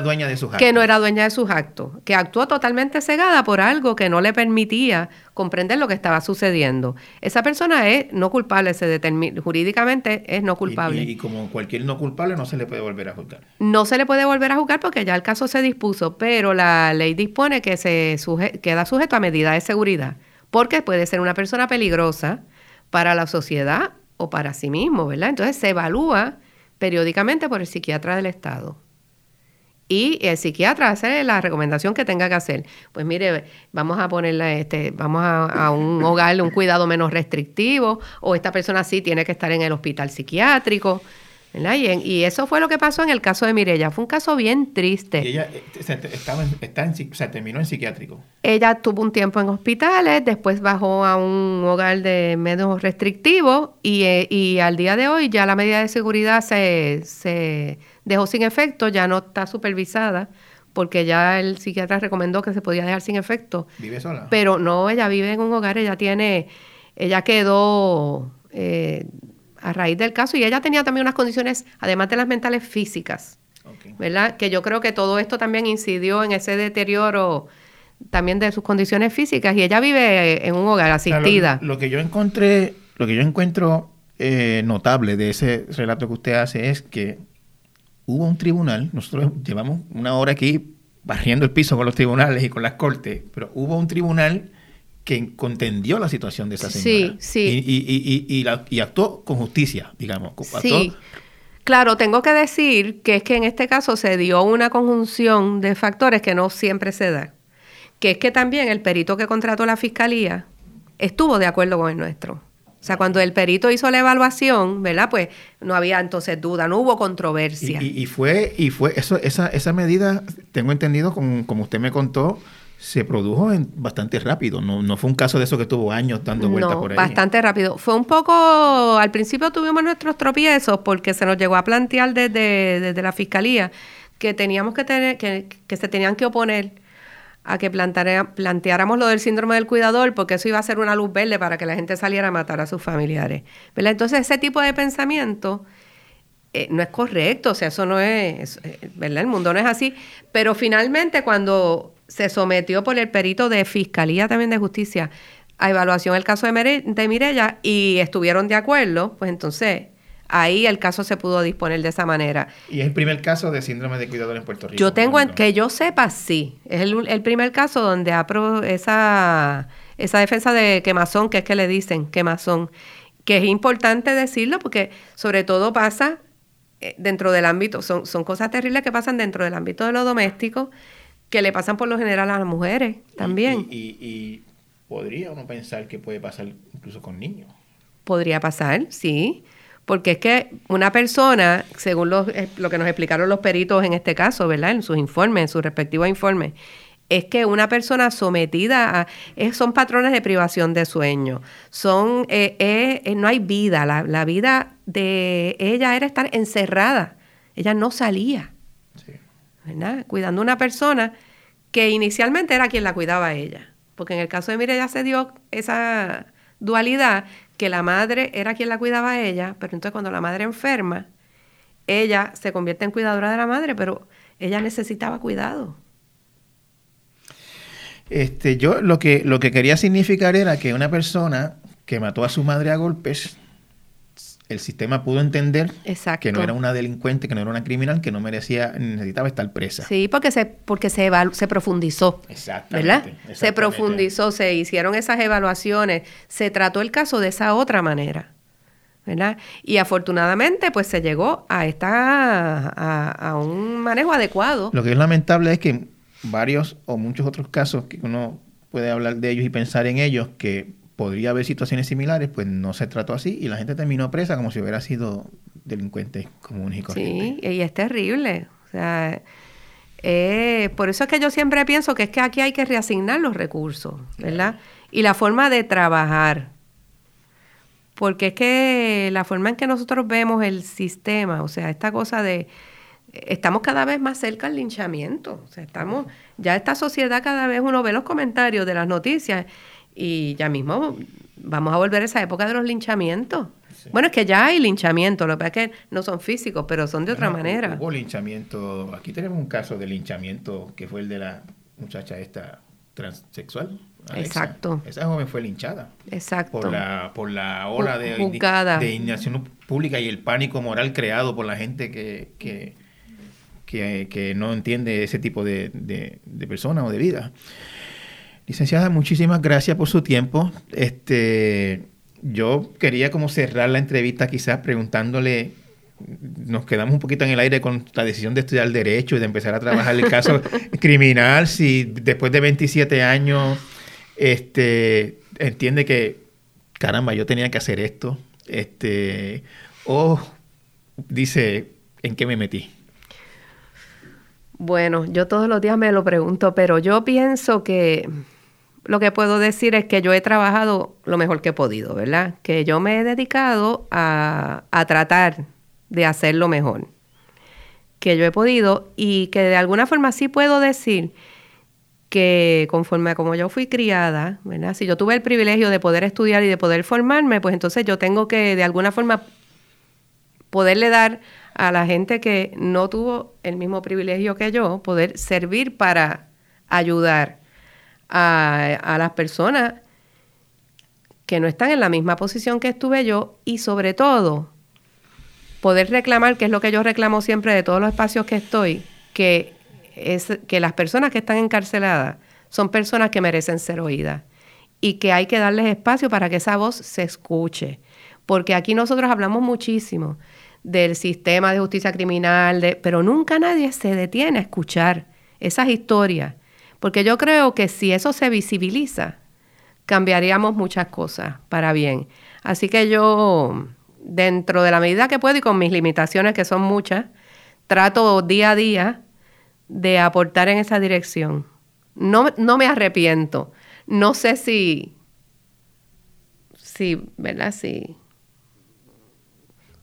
que no era dueña de sus actos, que actuó totalmente cegada por algo que no le permitía comprender lo que estaba sucediendo. Esa persona es no culpable, se determina, jurídicamente es no culpable. Y, como cualquier no culpable no se le puede volver a juzgar. No se le puede volver a juzgar porque ya el caso se dispuso, pero la ley dispone que se queda sujeto a medidas de seguridad, porque puede ser una persona peligrosa para la sociedad o para sí mismo, ¿verdad? Entonces se evalúa periódicamente por el psiquiatra del Estado. Y el psiquiatra hace la recomendación que tenga que hacer. Pues mire, vamos a ponerle, este, vamos a, a un hogar, un cuidado menos restrictivo, o esta persona sí tiene que estar en el hospital psiquiátrico. Y, eso fue lo que pasó en el caso de Mirella. Fue un caso bien triste. Y ella eh, estaba está en, o sea, terminó en psiquiátrico. Ella tuvo un tiempo en hospitales, después bajó a un hogar de menos restrictivo y, eh, y al día de hoy ya la medida de seguridad se, se dejó sin efecto, ya no está supervisada porque ya el psiquiatra recomendó que se podía dejar sin efecto. ¿Vive sola? Pero no, ella vive en un hogar, ella tiene, ella quedó... Eh, a raíz del caso y ella tenía también unas condiciones, además de las mentales físicas, ¿verdad? Que yo creo que todo esto también incidió en ese deterioro también de sus condiciones físicas y ella vive en un hogar asistida. lo, que yo encontré, lo que yo encuentro eh, notable de ese relato que usted hace es que hubo un tribunal, nosotros llevamos una hora aquí barriendo el piso con los tribunales y con las cortes, pero hubo un tribunal que contendió la situación de esa señora. Sí, sí. Y, y, actuó con justicia, digamos. Sí. Claro, tengo que decir que es que en este caso se dio una conjunción de factores que no siempre se da. Que es que también el perito que contrató la fiscalía estuvo de acuerdo con el nuestro. O sea, cuando el perito hizo la evaluación, ¿verdad? Pues no había entonces duda, no hubo controversia. Y, fue, y fue eso, esa, esa medida, tengo entendido, como, como usted me contó, se produjo en, bastante rápido. No, no fue un caso de eso que tuvo años dando vueltas por ahí. Bastante rápido. Fue un poco. Al principio tuvimos nuestros tropiezos porque se nos llegó a plantear desde, desde la fiscalía que teníamos que tener, que, que se tenían que oponer a que planteáramos lo del síndrome del cuidador, porque eso iba a ser una luz verde para que la gente saliera a matar a sus familiares. Entonces, ese tipo de pensamiento eh, no es correcto, o sea, eso no es, eh, ¿verdad? El mundo no es así. Pero finalmente cuando se sometió por el perito de Fiscalía también de Justicia a evaluación el caso de, de Mirella y estuvieron de acuerdo, pues entonces ahí el caso se pudo disponer de esa manera. ¿Y es el primer caso de síndrome de cuidador en Puerto Rico? Yo tengo, en, que yo sepa, sí. Es el, el primer caso donde apro esa, esa defensa de quemazón, que es que le dicen quemazón, que es importante decirlo porque sobre todo pasa dentro del ámbito, son, son cosas terribles que pasan dentro del ámbito de lo doméstico, que le pasan por lo general a las mujeres también. Y, podría uno pensar que puede pasar incluso con niños. Podría pasar, sí. Porque es que una persona, según lo, eh, lo que nos explicaron los peritos en este caso, ¿verdad? En sus informes, en sus respectivos informes, es que una persona sometida a... son patrones de privación de sueño, son, eh, eh, eh, no hay vida, la, vida de ella era estar encerrada, ella no salía, ¿verdad? Cuidando a una persona que inicialmente era quien la cuidaba a ella, porque en el caso de Mireya se dio esa dualidad que la madre era quien la cuidaba a ella, pero entonces cuando la madre enferma, ella se convierte en cuidadora de la madre, pero ella necesitaba cuidado. Este, yo lo que, lo que quería significar era que una persona que mató a su madre a golpes, el sistema pudo entender que no era una delincuente, que no era una criminal, que no merecía, necesitaba estar presa. Sí, porque se, porque se, se profundizó. Exactamente, ¿Verdad? Se profundizó, se hicieron esas evaluaciones, se trató el caso de esa otra manera. ¿verdad? Y afortunadamente, pues se llegó a esta a, a, un manejo adecuado. Lo que es lamentable es que varios o muchos otros casos que uno puede hablar de ellos y pensar en ellos que podría haber situaciones similares, pues no se trató así y la gente terminó presa como si hubiera sido delincuente común y corriente. Sí, y es terrible. O sea, eh, por eso es que yo siempre pienso que es que aquí hay que reasignar los recursos, ¿verdad? Y la forma de trabajar. Porque es que la forma en que nosotros vemos el sistema, o sea, esta cosa de estamos cada vez más cerca al linchamiento. O sea, estamos, ya esta sociedad cada vez uno ve los comentarios de las noticias y ya mismo vamos a volver a esa época de los linchamientos. Bueno, es que ya hay linchamiento, lo que pasa es que no son físicos, pero son de otra manera. Hubo linchamiento, aquí tenemos un caso de linchamiento que fue el de la muchacha esta transexual. Exacto. Esa joven fue linchada. Exacto. Por la, por la ola de, de, indignación pública y el pánico moral creado por la gente que, que, que, no entiende ese tipo de, de, personas o de vida. Licenciada, muchísimas gracias por su tiempo. Este, yo quería como cerrar la entrevista quizás preguntándole, nos quedamos un poquito en el aire con la decisión de estudiar derecho y de empezar a trabajar el caso criminal, si después de 27 años este, entiende que, caramba, yo tenía que hacer esto, este, o dice, ¿en qué me metí? Bueno, yo todos los días me lo pregunto, pero yo pienso que lo que puedo decir es que yo he trabajado lo mejor que he podido, ¿verdad? Que yo me he dedicado a, tratar de hacerlo mejor que yo he podido y que de alguna forma sí puedo decir que conforme a como yo fui criada, ¿verdad? Si yo tuve el privilegio de poder estudiar y de poder formarme, pues entonces yo tengo que de alguna forma poderle dar a la gente que no tuvo el mismo privilegio que yo, poder servir para ayudar a, las personas que no están en la misma posición que estuve yo y sobre todo poder reclamar, que es lo que yo reclamo siempre de todos los espacios que estoy, que es que las personas que están encarceladas son personas que merecen ser oídas y que hay que darles espacio para que esa voz se escuche. Porque aquí nosotros hablamos muchísimo del sistema de justicia criminal, pero nunca nadie se detiene a escuchar esas historias, porque yo creo que si eso se visibiliza, cambiaríamos muchas cosas para bien. Así que yo, dentro de la medida que puedo y con mis limitaciones, que son muchas, trato día a día de aportar en esa dirección. No, no me arrepiento. No sé si, si, ¿verdad? Si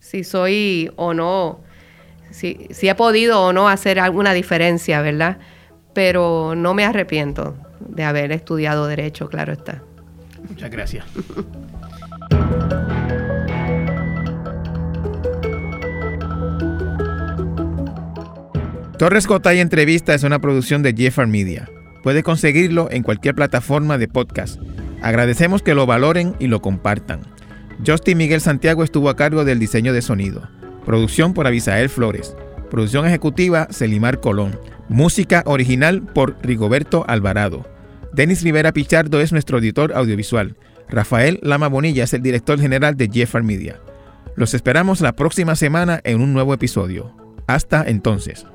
si soy o no, si, si he podido o no hacer alguna diferencia, ¿verdad? Pero no me arrepiento de haber estudiado derecho, claro está. Muchas gracias. Torres Gotay Entrevista es una producción de Jeffar Media. Puede conseguirlo en cualquier plataforma de podcast. Agradecemos que lo valoren y lo compartan. Justin Miguel Santiago estuvo a cargo del diseño de sonido. Producción por Abisael Flores. Producción ejecutiva Celimar Colón. Música original por Rigoberto Alvarado. Denis Rivera Pichardo es nuestro editor audiovisual. Rafael Lama Bonilla es el director general de Jeffar Media. Los esperamos la próxima semana en un nuevo episodio. Hasta entonces.